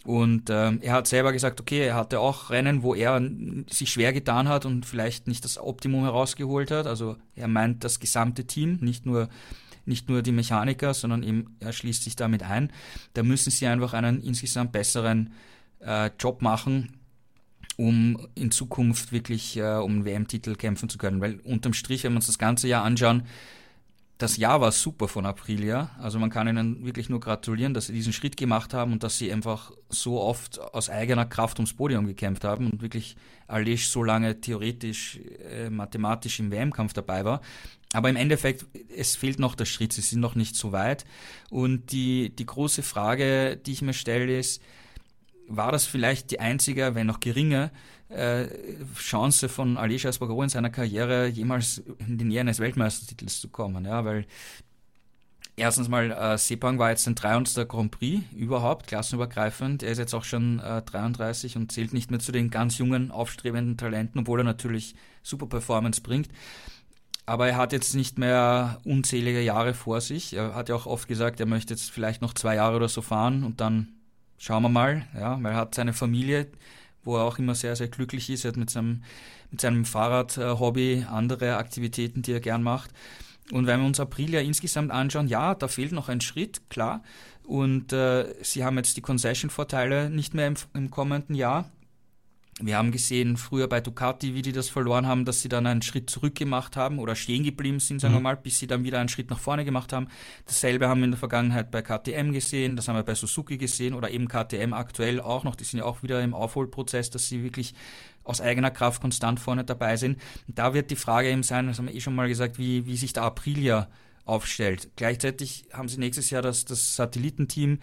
Und ähm, er hat selber gesagt, okay, er hatte auch Rennen, wo er sich schwer getan hat und vielleicht nicht das Optimum herausgeholt hat. Also er meint das gesamte Team, nicht nur nicht nur die Mechaniker, sondern eben er schließt sich damit ein. Da müssen sie einfach einen insgesamt besseren äh, Job machen, um in Zukunft wirklich äh, um WM-Titel kämpfen zu können. Weil unterm Strich, wenn wir uns das ganze Jahr anschauen, das Jahr war super von Aprilia. Also man kann ihnen wirklich nur gratulieren, dass sie diesen Schritt gemacht haben und dass sie einfach so oft aus eigener Kraft ums Podium gekämpft haben und wirklich Alish so lange theoretisch, äh, mathematisch im WM-Kampf dabei war. Aber im Endeffekt, es fehlt noch der Schritt, sie sind noch nicht so weit. Und die, die große Frage, die ich mir stelle, ist, war das vielleicht die einzige, wenn noch geringe, äh, Chance von Aleix Espargaro in seiner Karriere jemals in die Nähe eines Weltmeistertitels zu kommen, ja, weil erstens mal äh, Sepang war jetzt sein 300. Grand Prix überhaupt, klassenübergreifend. Er ist jetzt auch schon äh, 33 und zählt nicht mehr zu den ganz jungen, aufstrebenden Talenten, obwohl er natürlich super Performance bringt. Aber er hat jetzt nicht mehr unzählige Jahre vor sich. Er hat ja auch oft gesagt, er möchte jetzt vielleicht noch zwei Jahre oder so fahren und dann schauen wir mal, ja, weil er hat seine Familie, wo er auch immer sehr, sehr glücklich ist. Er hat mit seinem, mit seinem Fahrrad-Hobby andere Aktivitäten, die er gern macht. Und wenn wir uns Aprilia insgesamt anschauen, ja, da fehlt noch ein Schritt, klar. Und äh, sie haben jetzt die Concession-Vorteile nicht mehr im, im kommenden Jahr. Wir haben gesehen früher bei Ducati, wie die das verloren haben, dass sie dann einen Schritt zurück gemacht haben oder stehen geblieben sind, sagen mhm. wir mal, bis sie dann wieder einen Schritt nach vorne gemacht haben. Dasselbe haben wir in der Vergangenheit bei KTM gesehen, das haben wir bei Suzuki gesehen oder eben KTM aktuell auch noch. Die sind ja auch wieder im Aufholprozess, dass sie wirklich aus eigener Kraft konstant vorne dabei sind. Und da wird die Frage eben sein, das haben wir eh schon mal gesagt, wie, wie sich der Aprilia aufstellt. Gleichzeitig haben sie nächstes Jahr das, das Satellitenteam,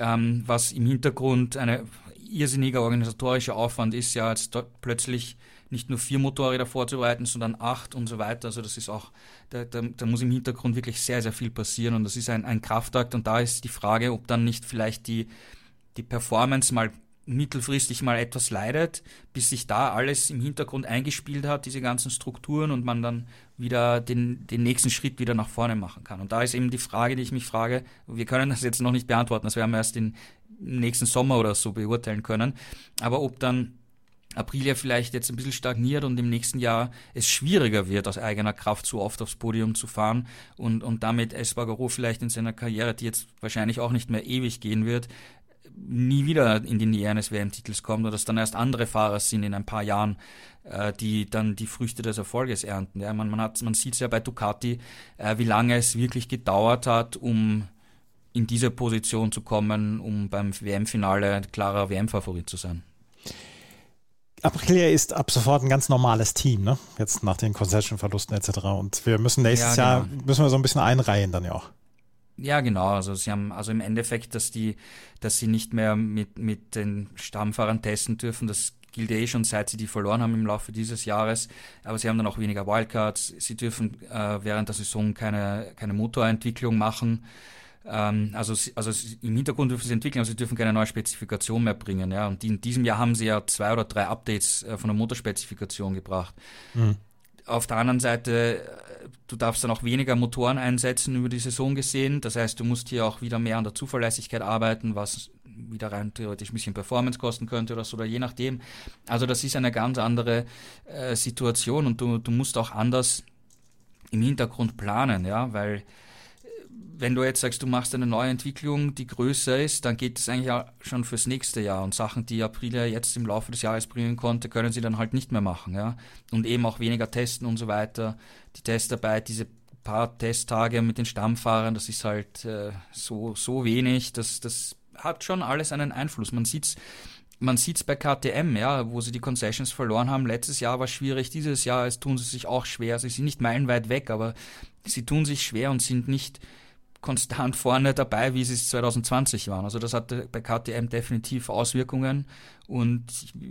ähm, was im Hintergrund eine irrsinniger organisatorischer Aufwand ist, ja jetzt plötzlich nicht nur vier Motorräder vorzubereiten, sondern acht und so weiter. Also das ist auch, da, da, da muss im Hintergrund wirklich sehr, sehr viel passieren und das ist ein, ein Kraftakt und da ist die Frage, ob dann nicht vielleicht die, die Performance mal mittelfristig mal etwas leidet, bis sich da alles im Hintergrund eingespielt hat, diese ganzen Strukturen und man dann wieder den, den nächsten Schritt wieder nach vorne machen kann. Und da ist eben die Frage, die ich mich frage, wir können das jetzt noch nicht beantworten, das werden wir erst in, im nächsten Sommer oder so beurteilen können, aber ob dann Aprilia vielleicht jetzt ein bisschen stagniert und im nächsten Jahr es schwieriger wird, aus eigener Kraft so oft aufs Podium zu fahren und, und damit Espargaro vielleicht in seiner Karriere, die jetzt wahrscheinlich auch nicht mehr ewig gehen wird, nie wieder in die Nähe eines WM-Titels kommt oder dass dann erst andere Fahrer sind in ein paar Jahren, äh, die dann die Früchte des Erfolges ernten. Ja, man, man, hat, man sieht es ja bei Ducati, äh, wie lange es wirklich gedauert hat, um in diese Position zu kommen, um beim WM-Finale klarer WM-Favorit zu sein. Aprilia ist ab sofort ein ganz normales Team, ne? Jetzt nach den Concession-Verlusten etc. Und wir müssen nächstes ja, genau. Jahr müssen wir so ein bisschen einreihen dann ja auch. Ja, genau. Also sie haben also im Endeffekt, dass die, dass sie nicht mehr mit, mit den Stammfahrern testen dürfen, das gilt eh schon, seit sie die verloren haben im Laufe dieses Jahres. Aber sie haben dann auch weniger Wildcards. Sie dürfen äh, während der Saison keine, keine Motorentwicklung machen. Ähm, also, also im Hintergrund dürfen sie entwickeln, aber sie dürfen keine neue Spezifikation mehr bringen. Ja. Und in diesem Jahr haben sie ja zwei oder drei Updates äh, von der Motorspezifikation gebracht. Mhm. Auf der anderen Seite, du darfst dann auch weniger Motoren einsetzen über die Saison gesehen. Das heißt, du musst hier auch wieder mehr an der Zuverlässigkeit arbeiten, was wieder rein theoretisch ein bisschen Performance kosten könnte oder so, oder je nachdem. Also das ist eine ganz andere äh, Situation und du, du musst auch anders im Hintergrund planen, ja, weil wenn du jetzt sagst, du machst eine neue Entwicklung, die größer ist, dann geht es eigentlich auch schon fürs nächste Jahr. Und Sachen, die Aprilia jetzt im Laufe des Jahres bringen konnte, können sie dann halt nicht mehr machen. Ja? Und eben auch weniger testen und so weiter. Die Testarbeit, diese paar Testtage mit den Stammfahrern, das ist halt äh, so, so wenig. Das, das hat schon alles einen Einfluss. Man sieht's man sieht's bei KTM, ja, wo sie die Concessions verloren haben. Letztes Jahr war schwierig, dieses Jahr es tun sie sich auch schwer. Sie sind nicht meilenweit weg, aber sie tun sich schwer und sind nicht konstant vorne dabei, wie sie es 2020 waren. Also das hatte bei KTM definitiv Auswirkungen und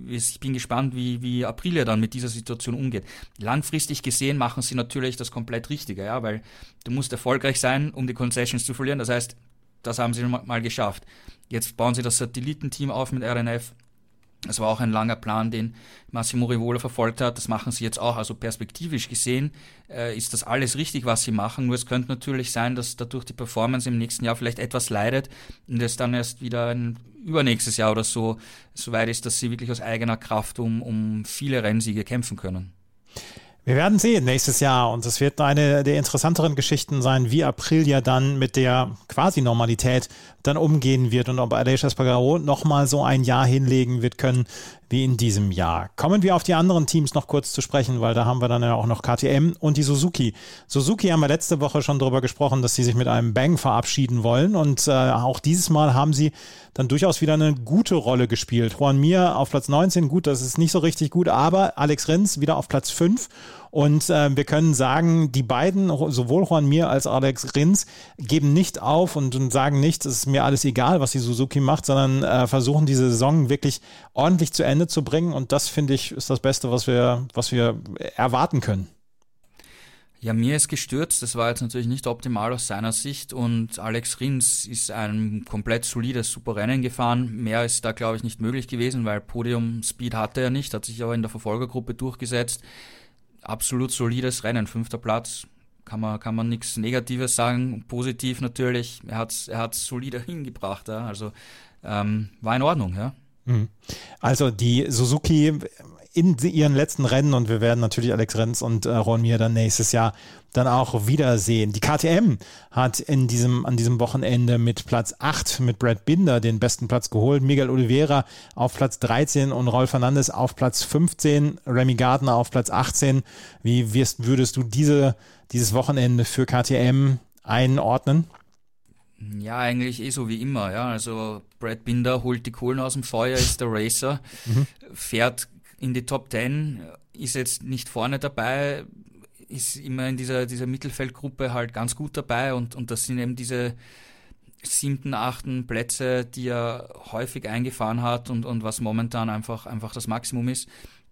ich bin gespannt, wie, wie Aprilia dann mit dieser Situation umgeht. Langfristig gesehen machen sie natürlich das komplett Richtige, ja, weil du musst erfolgreich sein, um die Concessions zu verlieren. Das heißt, das haben sie mal geschafft. Jetzt bauen sie das Satellitenteam auf mit RNF das war auch ein langer Plan, den Massimo Rivola verfolgt hat. Das machen sie jetzt auch. Also perspektivisch gesehen äh, ist das alles richtig, was sie machen. Nur es könnte natürlich sein, dass dadurch die Performance im nächsten Jahr vielleicht etwas leidet und es dann erst wieder ein übernächstes Jahr oder so soweit ist, dass sie wirklich aus eigener Kraft um, um viele Rennsiege kämpfen können. Wir werden sehen nächstes Jahr. Und es wird eine der interessanteren Geschichten sein, wie Aprilia dann mit der quasi Normalität dann umgehen wird und ob Aleix Espargaro nochmal so ein Jahr hinlegen wird können wie in diesem Jahr. Kommen wir auf die anderen Teams noch kurz zu sprechen, weil da haben wir dann ja auch noch KTM und die Suzuki. Suzuki haben wir letzte Woche schon darüber gesprochen, dass sie sich mit einem Bang verabschieden wollen und äh, auch dieses Mal haben sie dann durchaus wieder eine gute Rolle gespielt. Juan Mir auf Platz 19, gut, das ist nicht so richtig gut, aber Alex Rins wieder auf Platz 5 und äh, wir können sagen, die beiden, sowohl Juan Mir als Alex Rins, geben nicht auf und, und sagen nicht, es ist mir alles egal, was die Suzuki macht, sondern äh, versuchen diese Saison wirklich ordentlich zu Ende zu bringen. Und das finde ich ist das Beste, was wir, was wir erwarten können. Ja, mir ist gestürzt. Das war jetzt natürlich nicht optimal aus seiner Sicht. Und Alex Rins ist ein komplett solides, super Rennen gefahren. Mehr ist da, glaube ich, nicht möglich gewesen, weil Podium-Speed hatte er nicht, hat sich aber in der Verfolgergruppe durchgesetzt. Absolut solides Rennen, fünfter Platz. Kann man, kann man nichts Negatives sagen. Positiv natürlich. Er hat es er hat's solider hingebracht. Ja. Also ähm, war in Ordnung, ja. Mhm. Also die Suzuki in ihren letzten Rennen und wir werden natürlich Alex Renz und äh, Ron Mir dann nächstes Jahr dann auch wiedersehen. Die KTM hat in diesem, an diesem Wochenende mit Platz 8 mit Brad Binder den besten Platz geholt. Miguel Oliveira auf Platz 13 und Rolf Fernandes auf Platz 15, Remy Gardner auf Platz 18. Wie wirst, würdest du diese, dieses Wochenende für KTM einordnen? Ja, eigentlich eh so wie immer. Ja. Also Brad Binder holt die Kohlen aus dem Feuer, ist der Racer, mhm. fährt in die Top 10, ist jetzt nicht vorne dabei, ist immer in dieser, dieser Mittelfeldgruppe halt ganz gut dabei und, und das sind eben diese siebten, achten Plätze, die er häufig eingefahren hat und, und was momentan einfach, einfach das Maximum ist.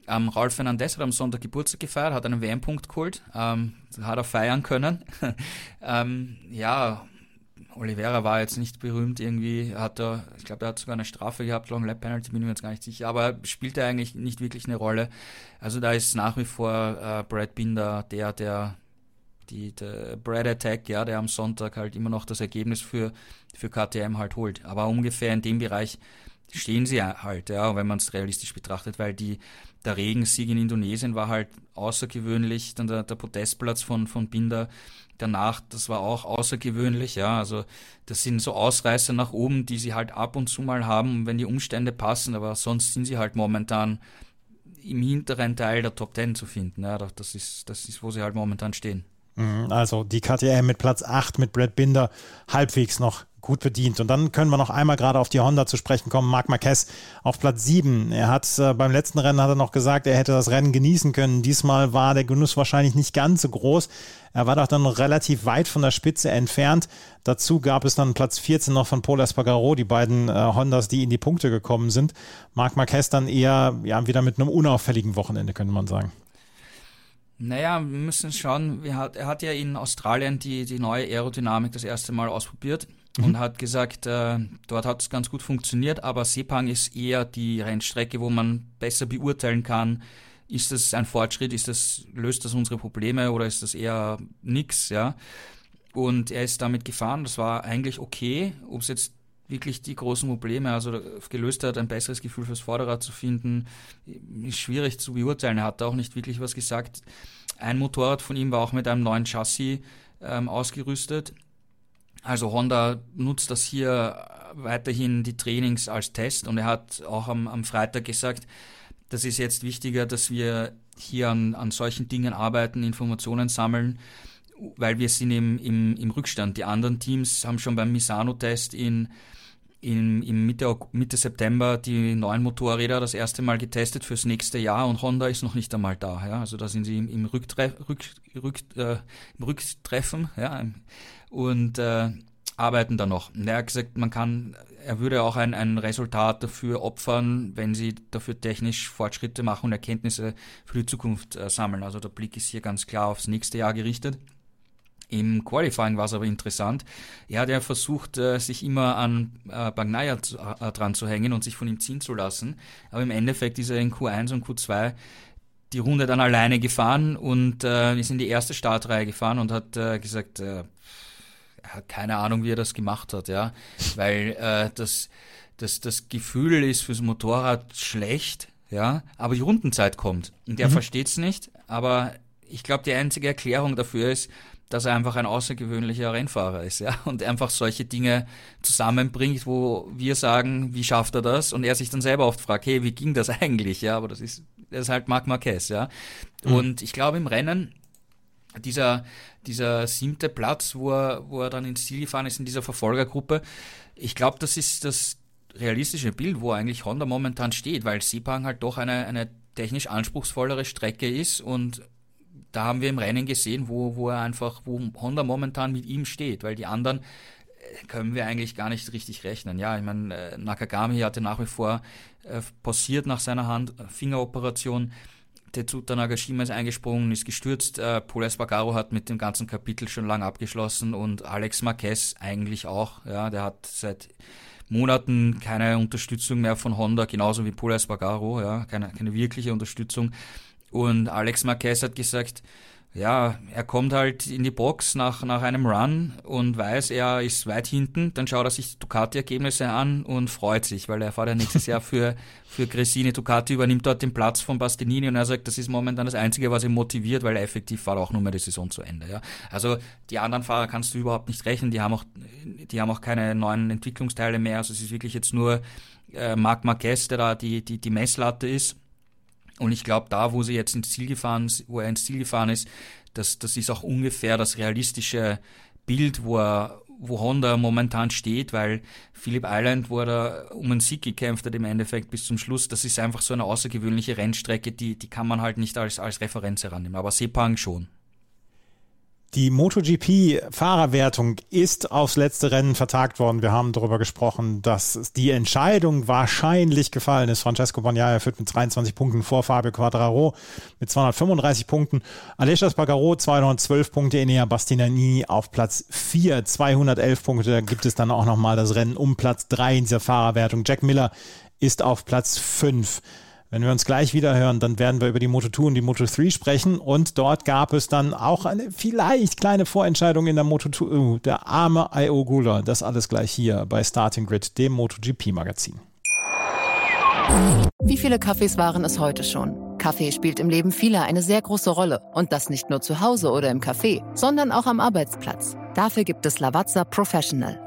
Ähm, Ralf Fernandez hat am Sonntag Geburtstag gefeiert, hat einen WM-Punkt geholt, ähm, hat er feiern können. ähm, ja, Oliveira war jetzt nicht berühmt irgendwie, hat er, ich glaube, er hat sogar eine Strafe gehabt, Long Lap Penalty, bin ich mir jetzt gar nicht sicher, aber spielt er eigentlich nicht wirklich eine Rolle. Also da ist nach wie vor äh, Brad Binder der, der die, der Brad Attack, ja, der am Sonntag halt immer noch das Ergebnis für, für KTM halt holt. Aber ungefähr in dem Bereich stehen sie halt, ja, wenn man es realistisch betrachtet, weil die, der Regensieg in Indonesien war halt außergewöhnlich, dann der, der Podestplatz von, von Binder danach, das war auch außergewöhnlich, ja, also das sind so Ausreißer nach oben, die sie halt ab und zu mal haben, wenn die Umstände passen, aber sonst sind sie halt momentan im hinteren Teil der Top Ten zu finden, ja, das ist, das ist, wo sie halt momentan stehen. Mhm, also die KTM mit Platz 8 mit Brad Binder halbwegs noch gut bedient. Und dann können wir noch einmal gerade auf die Honda zu sprechen kommen. Marc Marquez auf Platz 7. Er hat äh, beim letzten Rennen hat er noch gesagt, er hätte das Rennen genießen können. Diesmal war der Genuss wahrscheinlich nicht ganz so groß. Er war doch dann relativ weit von der Spitze entfernt. Dazu gab es dann Platz 14 noch von Paul Espargaro, die beiden äh, Hondas, die in die Punkte gekommen sind. Marc Marquez dann eher ja, wieder mit einem unauffälligen Wochenende, könnte man sagen. Naja, wir müssen schauen. Er hat, er hat ja in Australien die, die neue Aerodynamik das erste Mal ausprobiert mhm. und hat gesagt, äh, dort hat es ganz gut funktioniert, aber Sepang ist eher die Rennstrecke, wo man besser beurteilen kann, ist das ein Fortschritt, ist das, löst das unsere Probleme oder ist das eher nix, ja. Und er ist damit gefahren, das war eigentlich okay, ob es jetzt wirklich die großen Probleme, also gelöst hat, ein besseres Gefühl fürs Vorderrad zu finden, ist schwierig zu beurteilen. Er hat auch nicht wirklich was gesagt. Ein Motorrad von ihm war auch mit einem neuen Chassis ähm, ausgerüstet. Also Honda nutzt das hier weiterhin die Trainings als Test und er hat auch am, am Freitag gesagt, das ist jetzt wichtiger, dass wir hier an, an solchen Dingen arbeiten, Informationen sammeln, weil wir sind im, im, im Rückstand. Die anderen Teams haben schon beim Misano-Test in, in, in Mitte, Mitte September die neuen Motorräder das erste Mal getestet fürs nächste Jahr und Honda ist noch nicht einmal da. Ja? Also da sind sie im, im, Rücktre Rück, Rück, äh, im Rücktreffen. Ja? und äh, arbeiten da noch. Und er hat gesagt, man kann, er würde auch ein, ein Resultat dafür opfern, wenn sie dafür technisch Fortschritte machen und Erkenntnisse für die Zukunft äh, sammeln. Also der Blick ist hier ganz klar aufs nächste Jahr gerichtet. Im Qualifying war es aber interessant. Er hat ja versucht, äh, sich immer an äh, Bagnaia äh, dran zu hängen und sich von ihm ziehen zu lassen. Aber im Endeffekt ist er in Q1 und Q2 die Runde dann alleine gefahren und ist in die erste Startreihe gefahren und hat gesagt, er hat keine Ahnung, wie er das gemacht hat, ja, weil das, das, das Gefühl ist fürs Motorrad schlecht, ja, aber die Rundenzeit kommt und er mhm. versteht es nicht, aber ich glaube, die einzige Erklärung dafür ist, dass er einfach ein außergewöhnlicher Rennfahrer ist, ja, und einfach solche Dinge zusammenbringt, wo wir sagen, wie schafft er das? Und er sich dann selber oft fragt, hey, wie ging das eigentlich? Ja, aber das ist, das ist halt Marc Marquez, ja. Mhm. Und ich glaube, im Rennen dieser, dieser siebte Platz, wo er, wo er dann ins Ziel gefahren ist in dieser Verfolgergruppe, ich glaube, das ist das realistische Bild, wo eigentlich Honda momentan steht, weil Sepang halt doch eine, eine technisch anspruchsvollere Strecke ist und da haben wir im Rennen gesehen, wo, wo er einfach, wo Honda momentan mit ihm steht, weil die anderen äh, können wir eigentlich gar nicht richtig rechnen. Ja, ich meine, äh, Nakagami hatte nach wie vor äh, passiert nach seiner Hand, Fingeroperation. Tetsuta Nagashima ist eingesprungen, ist gestürzt. Äh, Paul Espargaro hat mit dem ganzen Kapitel schon lang abgeschlossen und Alex Marquez eigentlich auch. Ja, der hat seit Monaten keine Unterstützung mehr von Honda, genauso wie Paul Espargaro, ja, keine, keine wirkliche Unterstützung. Und Alex Marquez hat gesagt, ja, er kommt halt in die Box nach, nach einem Run und weiß, er ist weit hinten, dann schaut er sich Ducati-Ergebnisse an und freut sich, weil er fährt ja nächstes Jahr für, für Gresini. Ducati übernimmt dort den Platz von Bastianini und er sagt, das ist momentan das Einzige, was ihn motiviert, weil er effektiv war auch nur mehr die Saison zu Ende. Ja. Also die anderen Fahrer kannst du überhaupt nicht rechnen, die haben auch, die haben auch keine neuen Entwicklungsteile mehr. Also es ist wirklich jetzt nur äh, Marc Marquez, der da die, die, die Messlatte ist. Und ich glaube, da, wo sie jetzt ins Ziel gefahren, wo er ins Ziel gefahren ist, das, das ist auch ungefähr das realistische Bild, wo er, wo Honda momentan steht, weil Philip Island, wo er um einen Sieg gekämpft hat im Endeffekt bis zum Schluss, das ist einfach so eine außergewöhnliche Rennstrecke, die, die kann man halt nicht als, als Referenz herannehmen. Aber Sepang schon. Die MotoGP-Fahrerwertung ist aufs letzte Rennen vertagt worden. Wir haben darüber gesprochen, dass die Entscheidung wahrscheinlich gefallen ist. Francesco Bagnaia führt mit 23 Punkten vor Fabio Quadraro mit 235 Punkten. Alessio Spargaro 212 Punkte, Enea Bastianini auf Platz 4, 211 Punkte. Da gibt es dann auch nochmal das Rennen um Platz 3 in dieser Fahrerwertung. Jack Miller ist auf Platz 5. Wenn wir uns gleich wieder hören, dann werden wir über die Moto 2 und die Moto 3 sprechen. Und dort gab es dann auch eine vielleicht kleine Vorentscheidung in der Moto 2. Uh, der arme Io Gula. Das alles gleich hier bei Starting Grid, dem MotoGP-Magazin. Wie viele Kaffees waren es heute schon? Kaffee spielt im Leben vieler eine sehr große Rolle. Und das nicht nur zu Hause oder im Café, sondern auch am Arbeitsplatz. Dafür gibt es Lavazza Professional.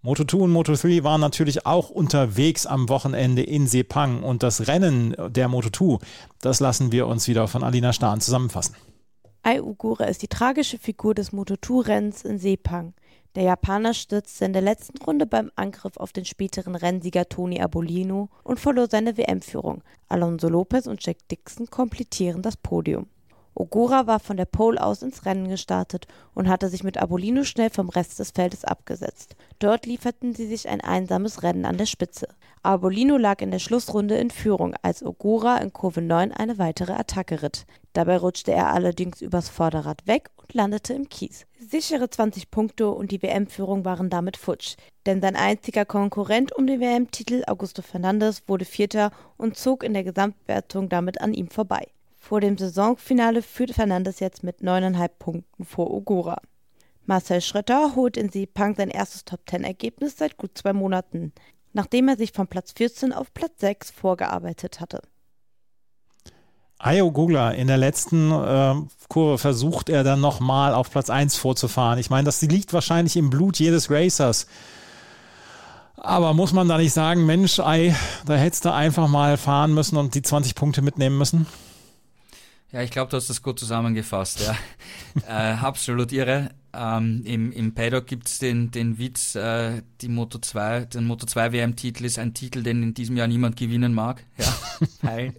Moto 2 und Moto 3 waren natürlich auch unterwegs am Wochenende in Sepang und das Rennen der Moto 2, das lassen wir uns wieder von Alina Stahn zusammenfassen. Ai Ugura ist die tragische Figur des Moto 2 Rennens in Sepang. Der Japaner stürzte in der letzten Runde beim Angriff auf den späteren Rennsieger Toni Abolino und verlor seine WM-Führung. Alonso Lopez und Jack Dixon komplettieren das Podium. Ogura war von der Pole aus ins Rennen gestartet und hatte sich mit Abolino schnell vom Rest des Feldes abgesetzt. Dort lieferten sie sich ein einsames Rennen an der Spitze. Abolino lag in der Schlussrunde in Führung, als Ogura in Kurve 9 eine weitere Attacke ritt. Dabei rutschte er allerdings übers Vorderrad weg und landete im Kies. Sichere 20 Punkte und die WM-Führung waren damit futsch, denn sein einziger Konkurrent um den WM-Titel, Augusto Fernandes, wurde Vierter und zog in der Gesamtwertung damit an ihm vorbei. Vor dem Saisonfinale führt Fernandes jetzt mit neuneinhalb Punkten vor Ogura. Marcel Schrötter holt in Sepang sein erstes Top-10-Ergebnis seit gut zwei Monaten, nachdem er sich von Platz 14 auf Platz 6 vorgearbeitet hatte. Ayo Gugler in der letzten äh, Kurve versucht er dann nochmal auf Platz 1 vorzufahren. Ich meine, das liegt wahrscheinlich im Blut jedes Racers. Aber muss man da nicht sagen, Mensch, Ei, da hättest du einfach mal fahren müssen und die 20 Punkte mitnehmen müssen? Ja, ich glaube, du hast das gut zusammengefasst. Ja. äh, absolut irre. Ähm, im, Im Paddock gibt es den, den Witz, äh, die Moto 2, den Moto 2 WM-Titel ist ein Titel, den in diesem Jahr niemand gewinnen mag. Ja, weil,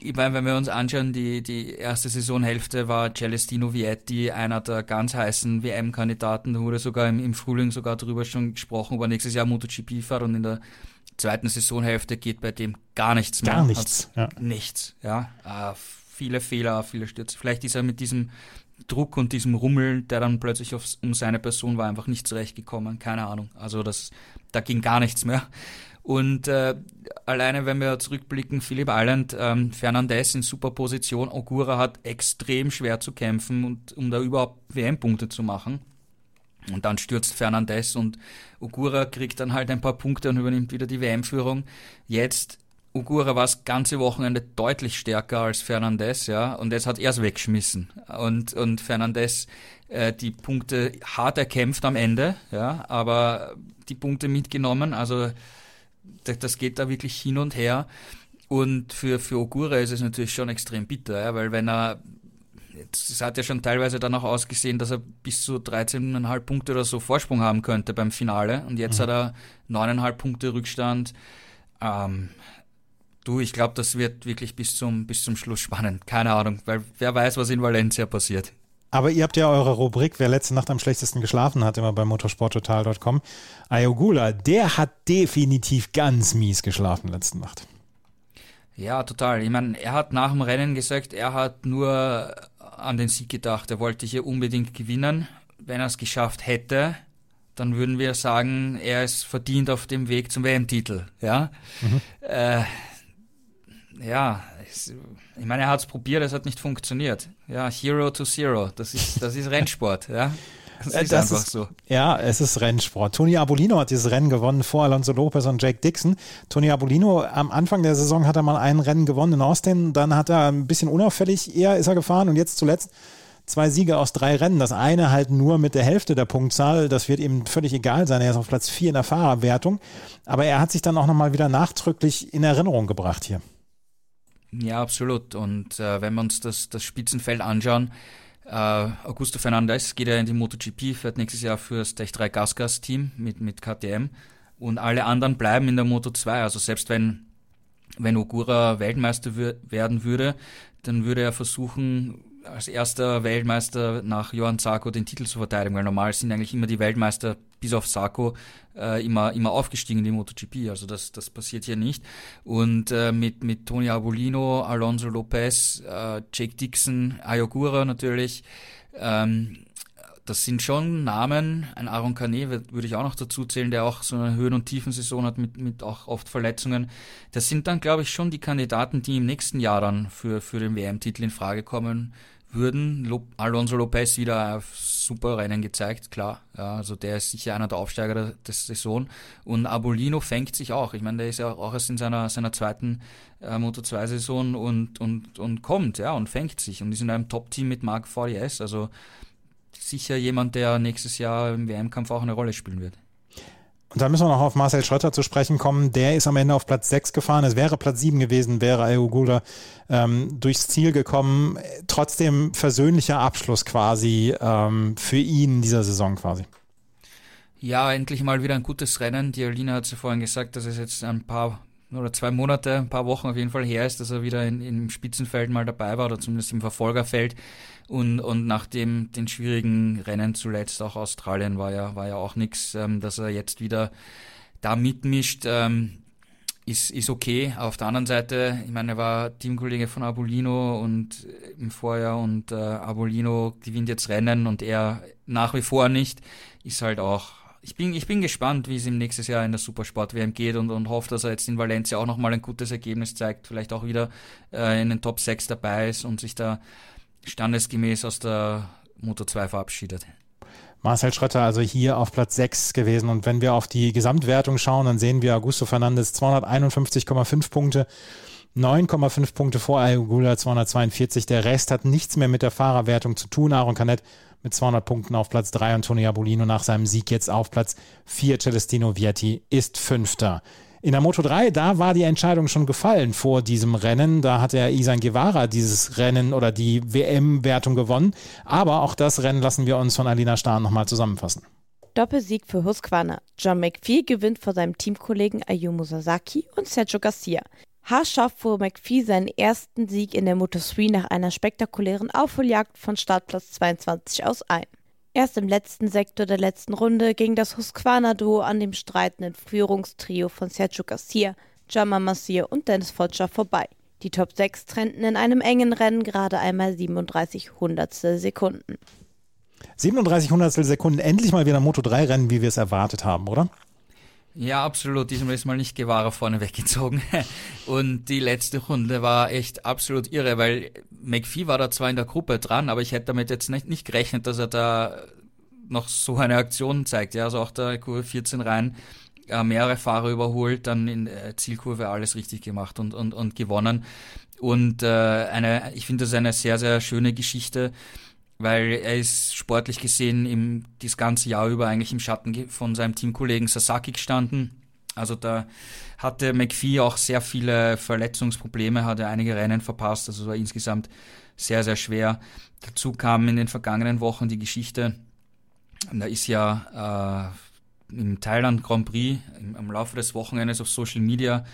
ich meine, wenn wir uns anschauen, die, die erste Saisonhälfte war Celestino Vietti einer der ganz heißen WM-Kandidaten. Da wurde sogar im, im Frühling sogar darüber schon gesprochen, ob er nächstes Jahr MotoGP fährt und in der zweiten Saisonhälfte geht bei dem gar nichts mehr. Gar nichts. Ja. Nichts, ja. Äh, viele Fehler, viele Stürze. Vielleicht ist er mit diesem Druck und diesem Rummel, der dann plötzlich auf, um seine Person war, einfach nicht zurechtgekommen. Keine Ahnung. Also das, da ging gar nichts mehr. Und äh, alleine, wenn wir zurückblicken, Philipp Island, ähm, Fernandez in super Position, Ogura hat extrem schwer zu kämpfen, und, um da überhaupt WM-Punkte zu machen. Und dann stürzt Fernandez und Ogura kriegt dann halt ein paar Punkte und übernimmt wieder die WM-Führung. Jetzt Ugura war das ganze Wochenende deutlich stärker als Fernandez, ja, und jetzt hat er es weggeschmissen. Und, und Fernandez äh, die Punkte hart erkämpft am Ende, ja, aber die Punkte mitgenommen, also das geht da wirklich hin und her. Und für, für Ogura ist es natürlich schon extrem bitter, ja, weil wenn er, es hat ja schon teilweise dann auch ausgesehen, dass er bis zu 13,5 Punkte oder so Vorsprung haben könnte beim Finale und jetzt mhm. hat er 9,5 Punkte Rückstand. Ähm, Du, ich glaube, das wird wirklich bis zum, bis zum Schluss spannend. Keine Ahnung, weil wer weiß, was in Valencia passiert. Aber ihr habt ja eure Rubrik, wer letzte Nacht am schlechtesten geschlafen hat, immer bei motorsporttotal.com. Ayogula, der hat definitiv ganz mies geschlafen letzte Nacht. Ja, total. Ich meine, er hat nach dem Rennen gesagt, er hat nur an den Sieg gedacht. Er wollte hier unbedingt gewinnen. Wenn er es geschafft hätte, dann würden wir sagen, er ist verdient auf dem Weg zum WM-Titel. Ja, mhm. äh, ja, ich meine, er hat es probiert, es hat nicht funktioniert. Ja, Hero to Zero, das ist, das ist Rennsport. ja. Das äh, ist das einfach ist, so. Ja, es ist Rennsport. Tony Abolino hat dieses Rennen gewonnen vor Alonso Lopez und Jake Dixon. Tony Abolino am Anfang der Saison hat er mal ein Rennen gewonnen in Austin, dann hat er ein bisschen unauffällig eher ist er gefahren und jetzt zuletzt zwei Siege aus drei Rennen. Das eine halt nur mit der Hälfte der Punktzahl. Das wird ihm völlig egal sein. Er ist auf Platz vier in der Fahrerwertung. Aber er hat sich dann auch nochmal wieder nachdrücklich in Erinnerung gebracht hier. Ja, absolut. Und äh, wenn wir uns das, das Spitzenfeld anschauen, äh, Augusto Fernandes geht ja in die MotoGP, fährt nächstes Jahr fürs Tech 3 Gasgas Team mit, mit KTM und alle anderen bleiben in der Moto 2. Also selbst wenn, wenn Ogura Weltmeister werden würde, dann würde er versuchen, als erster Weltmeister nach Johann Zarco den Titel zu verteidigen, weil normal sind eigentlich immer die Weltmeister bis auf Sarko äh, immer, immer aufgestiegen in die MotoGP. Also das, das passiert hier nicht. Und äh, mit, mit Tony Arbolino, Alonso Lopez, äh, Jake Dixon, Ayogura natürlich, ähm, das sind schon Namen, ein Aaron Canet würde ich auch noch dazu zählen, der auch so eine Höhen- und Tiefensaison hat mit, mit auch oft Verletzungen. Das sind dann, glaube ich, schon die Kandidaten, die im nächsten Jahr dann für, für den WM-Titel in Frage kommen würden. Alonso Lopez wieder auf super Rennen gezeigt, klar. Ja, also der ist sicher einer der Aufsteiger der, der Saison. Und Abolino fängt sich auch. Ich meine, der ist ja auch erst in seiner, seiner zweiten äh, Moto 2 Saison und, und, und kommt, ja, und fängt sich. Und ist in einem Top-Team mit Mark VDS. Also sicher jemand, der nächstes Jahr im WM-Kampf auch eine Rolle spielen wird. Und da müssen wir noch auf Marcel Schröter zu sprechen kommen. Der ist am Ende auf Platz 6 gefahren. Es wäre Platz 7 gewesen, wäre Ayogula ähm, durchs Ziel gekommen. Trotzdem versöhnlicher Abschluss quasi ähm, für ihn in dieser Saison quasi. Ja, endlich mal wieder ein gutes Rennen. Die Alina hat ja vorhin gesagt, dass es jetzt ein paar oder zwei Monate, ein paar Wochen auf jeden Fall her ist, dass er wieder in, im Spitzenfeld mal dabei war oder zumindest im Verfolgerfeld. Und, und nach dem den schwierigen Rennen zuletzt auch Australien war ja, war ja auch nichts, ähm, dass er jetzt wieder da mitmischt, ähm, ist, ist okay. Auf der anderen Seite, ich meine, er war Teamkollege von Abolino und äh, im Vorjahr und äh, Abolino gewinnt jetzt Rennen und er nach wie vor nicht, ist halt auch ich bin, ich bin gespannt, wie es ihm nächstes Jahr in der Supersport-WM geht und, und hoffe, dass er jetzt in Valencia auch nochmal ein gutes Ergebnis zeigt, vielleicht auch wieder äh, in den Top 6 dabei ist und sich da standesgemäß aus der Moto 2 verabschiedet. Marcel Schröter also hier auf Platz 6 gewesen. Und wenn wir auf die Gesamtwertung schauen, dann sehen wir Augusto Fernandes 251,5 Punkte. 9,5 Punkte vor Ayugula 242. Der Rest hat nichts mehr mit der Fahrerwertung zu tun. Aaron Canet mit 200 Punkten auf Platz 3 und Tony Abolino nach seinem Sieg jetzt auf Platz 4. Celestino Vietti ist Fünfter. In der Moto 3, da war die Entscheidung schon gefallen vor diesem Rennen. Da hat der Isan Guevara dieses Rennen oder die WM-Wertung gewonnen. Aber auch das Rennen lassen wir uns von Alina Stahn nochmal zusammenfassen. Doppelsieg für Husqvarna. John McPhee gewinnt vor seinem Teamkollegen Ayumu Sasaki und Sergio Garcia. Haarscharf fuhr McPhee seinen ersten Sieg in der Moto3 nach einer spektakulären Aufholjagd von Startplatz 22 aus ein. Erst im letzten Sektor der letzten Runde ging das Husqvarna-Duo an dem streitenden Führungstrio von Sergio Garcia, Jama Massir und Dennis Foggia vorbei. Die Top 6 trennten in einem engen Rennen gerade einmal 37 Hundertstel Sekunden. 37 Hundertstel Sekunden, endlich mal wieder ein Moto3-Rennen, wie wir es erwartet haben, oder? Ja, absolut. Diesmal ist mal nicht Guevara vorne weggezogen. Und die letzte Runde war echt absolut irre, weil McPhee war da zwar in der Gruppe dran, aber ich hätte damit jetzt nicht, nicht gerechnet, dass er da noch so eine Aktion zeigt. Ja, also auch der Kurve 14 rein, äh, mehrere Fahrer überholt, dann in Zielkurve alles richtig gemacht und, und, und gewonnen. Und äh, eine, ich finde das eine sehr, sehr schöne Geschichte weil er ist sportlich gesehen im, das ganze Jahr über eigentlich im Schatten von seinem Teamkollegen Sasaki gestanden. Also da hatte McPhee auch sehr viele Verletzungsprobleme, hatte einige Rennen verpasst, also war insgesamt sehr, sehr schwer. Dazu kam in den vergangenen Wochen die Geschichte, da ist ja äh, im Thailand Grand Prix im, am Laufe des Wochenendes auf Social Media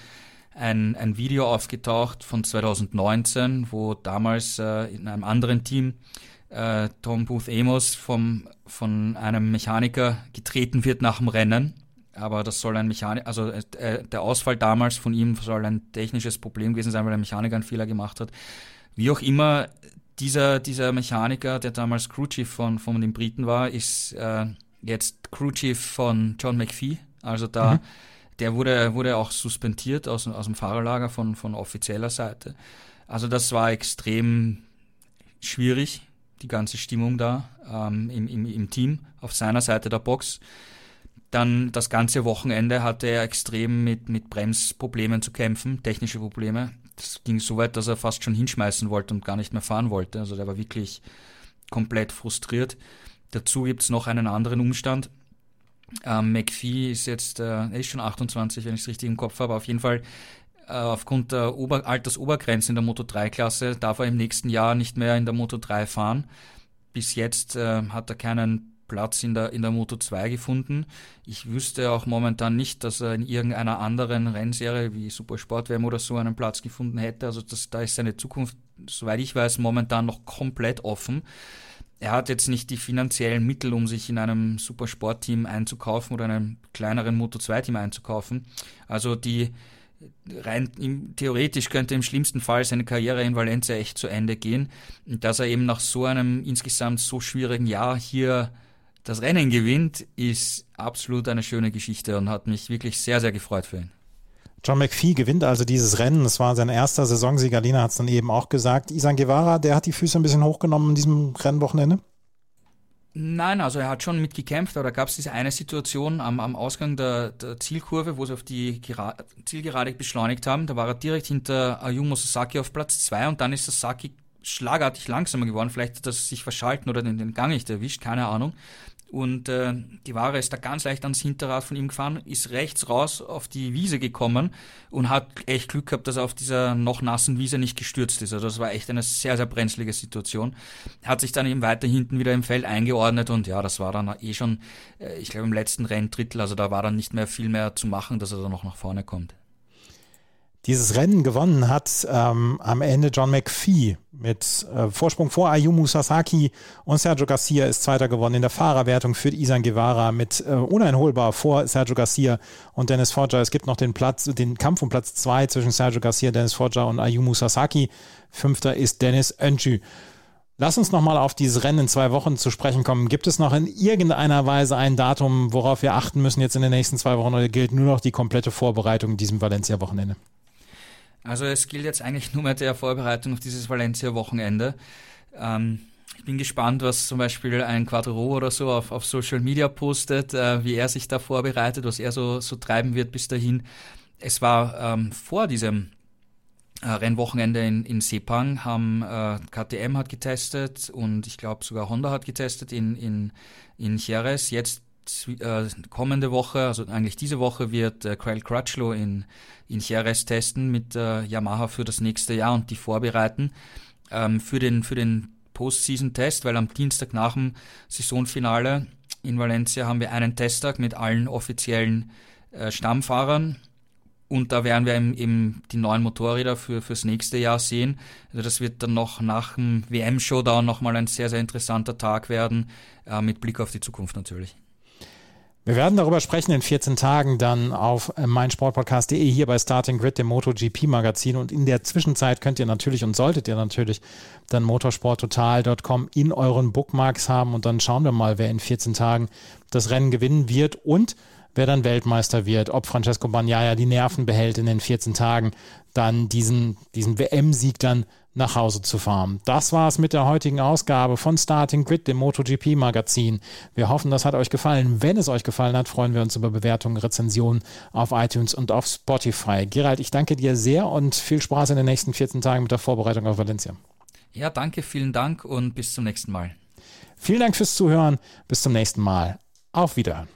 ein, ein Video aufgetaucht von 2019, wo damals äh, in einem anderen Team äh, Tom Booth Amos vom, von einem Mechaniker getreten wird nach dem Rennen. Aber das soll ein Mechaniker, also äh, der Ausfall damals von ihm soll ein technisches Problem gewesen sein, weil der Mechaniker einen Fehler gemacht hat. Wie auch immer, dieser, dieser Mechaniker, der damals Crewchief von, von den Briten war, ist äh, jetzt Crewchief von John McPhee. Also da, mhm. der wurde, wurde auch suspendiert aus, aus dem Fahrerlager von, von offizieller Seite. Also das war extrem schwierig, die ganze Stimmung da ähm, im, im, im Team auf seiner Seite der Box. Dann das ganze Wochenende hatte er extrem mit, mit Bremsproblemen zu kämpfen, technische Probleme. Das ging so weit, dass er fast schon hinschmeißen wollte und gar nicht mehr fahren wollte. Also der war wirklich komplett frustriert. Dazu gibt es noch einen anderen Umstand. Ähm, McPhee ist jetzt, äh, er ist schon 28, wenn ich es richtig im Kopf habe. Auf jeden Fall aufgrund der Ober Altersobergrenze in der Moto 3-Klasse darf er im nächsten Jahr nicht mehr in der Moto 3 fahren. Bis jetzt äh, hat er keinen Platz in der, in der Moto 2 gefunden. Ich wüsste auch momentan nicht, dass er in irgendeiner anderen Rennserie wie Supersport WM oder so einen Platz gefunden hätte. Also das, da ist seine Zukunft, soweit ich weiß, momentan noch komplett offen. Er hat jetzt nicht die finanziellen Mittel, um sich in einem Supersportteam einzukaufen oder einem kleineren Moto 2 Team einzukaufen. Also die, rein theoretisch könnte im schlimmsten Fall seine Karriere in Valencia echt zu Ende gehen. Und dass er eben nach so einem insgesamt so schwierigen Jahr hier das Rennen gewinnt, ist absolut eine schöne Geschichte und hat mich wirklich sehr, sehr gefreut für ihn. John McPhee gewinnt also dieses Rennen. Das war sein erster Saisonsieg. Alina hat es dann eben auch gesagt. Isan Guevara, der hat die Füße ein bisschen hochgenommen in diesem Rennwochenende. Nein, also er hat schon mitgekämpft, aber da gab es diese eine Situation am, am Ausgang der, der, Zielkurve, wo sie auf die Gera Zielgerade beschleunigt haben. Da war er direkt hinter Ayumu Sasaki auf Platz 2 und dann ist Sasaki schlagartig langsamer geworden. Vielleicht hat er sich verschalten oder den, den Gang nicht erwischt, keine Ahnung. Und äh, die Ware ist da ganz leicht ans Hinterrad von ihm gefahren, ist rechts raus auf die Wiese gekommen und hat echt Glück gehabt, dass er auf dieser noch nassen Wiese nicht gestürzt ist. Also das war echt eine sehr, sehr brenzlige Situation. Hat sich dann eben weiter hinten wieder im Feld eingeordnet und ja, das war dann eh schon, äh, ich glaube, im letzten Renndrittel, also da war dann nicht mehr viel mehr zu machen, dass er da noch nach vorne kommt. Dieses Rennen gewonnen hat ähm, am Ende John McPhee mit äh, Vorsprung vor Ayumu Sasaki und Sergio Garcia ist Zweiter gewonnen. In der Fahrerwertung führt Isan Guevara mit äh, uneinholbar vor Sergio Garcia und Dennis Foggia. Es gibt noch den Platz, den Kampf um Platz zwei zwischen Sergio Garcia, Dennis Foggia und Ayumu Sasaki. Fünfter ist Dennis Öncü. Lass uns nochmal auf dieses Rennen in zwei Wochen zu sprechen kommen. Gibt es noch in irgendeiner Weise ein Datum, worauf wir achten müssen jetzt in den nächsten zwei Wochen oder gilt nur noch die komplette Vorbereitung in diesem Valencia-Wochenende? Also es gilt jetzt eigentlich nur mehr der Vorbereitung auf dieses Valencia-Wochenende. Ähm, ich bin gespannt, was zum Beispiel ein Quadro oder so auf, auf Social Media postet, äh, wie er sich da vorbereitet, was er so, so treiben wird bis dahin. Es war ähm, vor diesem äh, Rennwochenende in, in Sepang, haben äh, KTM hat getestet und ich glaube sogar Honda hat getestet in, in, in Jerez. Jetzt äh, kommende Woche, also eigentlich diese Woche, wird äh, Craig Crutchlow in, in Jerez testen mit äh, Yamaha für das nächste Jahr und die vorbereiten ähm, für den, für den Postseason-Test, weil am Dienstag nach dem Saisonfinale in Valencia haben wir einen Testtag mit allen offiziellen äh, Stammfahrern und da werden wir eben, die neuen Motorräder für fürs nächste Jahr sehen. Also das wird dann noch nach dem WM-Showdown nochmal ein sehr, sehr interessanter Tag werden, äh, mit Blick auf die Zukunft natürlich. Wir werden darüber sprechen in 14 Tagen dann auf äh, meinsportpodcast.de hier bei Starting Grid, dem MotoGP Magazin. Und in der Zwischenzeit könnt ihr natürlich und solltet ihr natürlich dann motorsporttotal.com in euren Bookmarks haben und dann schauen wir mal, wer in 14 Tagen das Rennen gewinnen wird und wer dann Weltmeister wird, ob Francesco Bagnaia die Nerven behält in den 14 Tagen, dann diesen, diesen WM-Sieg dann nach Hause zu fahren. Das war es mit der heutigen Ausgabe von Starting Grid, dem MotoGP Magazin. Wir hoffen, das hat euch gefallen. Wenn es euch gefallen hat, freuen wir uns über Bewertungen, Rezensionen auf iTunes und auf Spotify. Gerald, ich danke dir sehr und viel Spaß in den nächsten 14 Tagen mit der Vorbereitung auf Valencia. Ja, danke, vielen Dank und bis zum nächsten Mal. Vielen Dank fürs Zuhören. Bis zum nächsten Mal. Auf Wiederhören.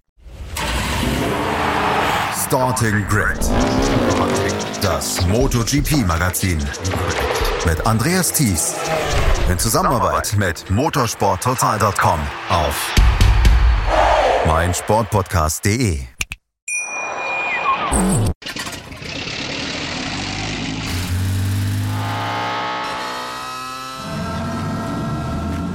Starting Grid. Das MotoGP-Magazin. Mit Andreas Thies. In Zusammenarbeit mit motorsporttotal.com auf meinsportpodcast.de.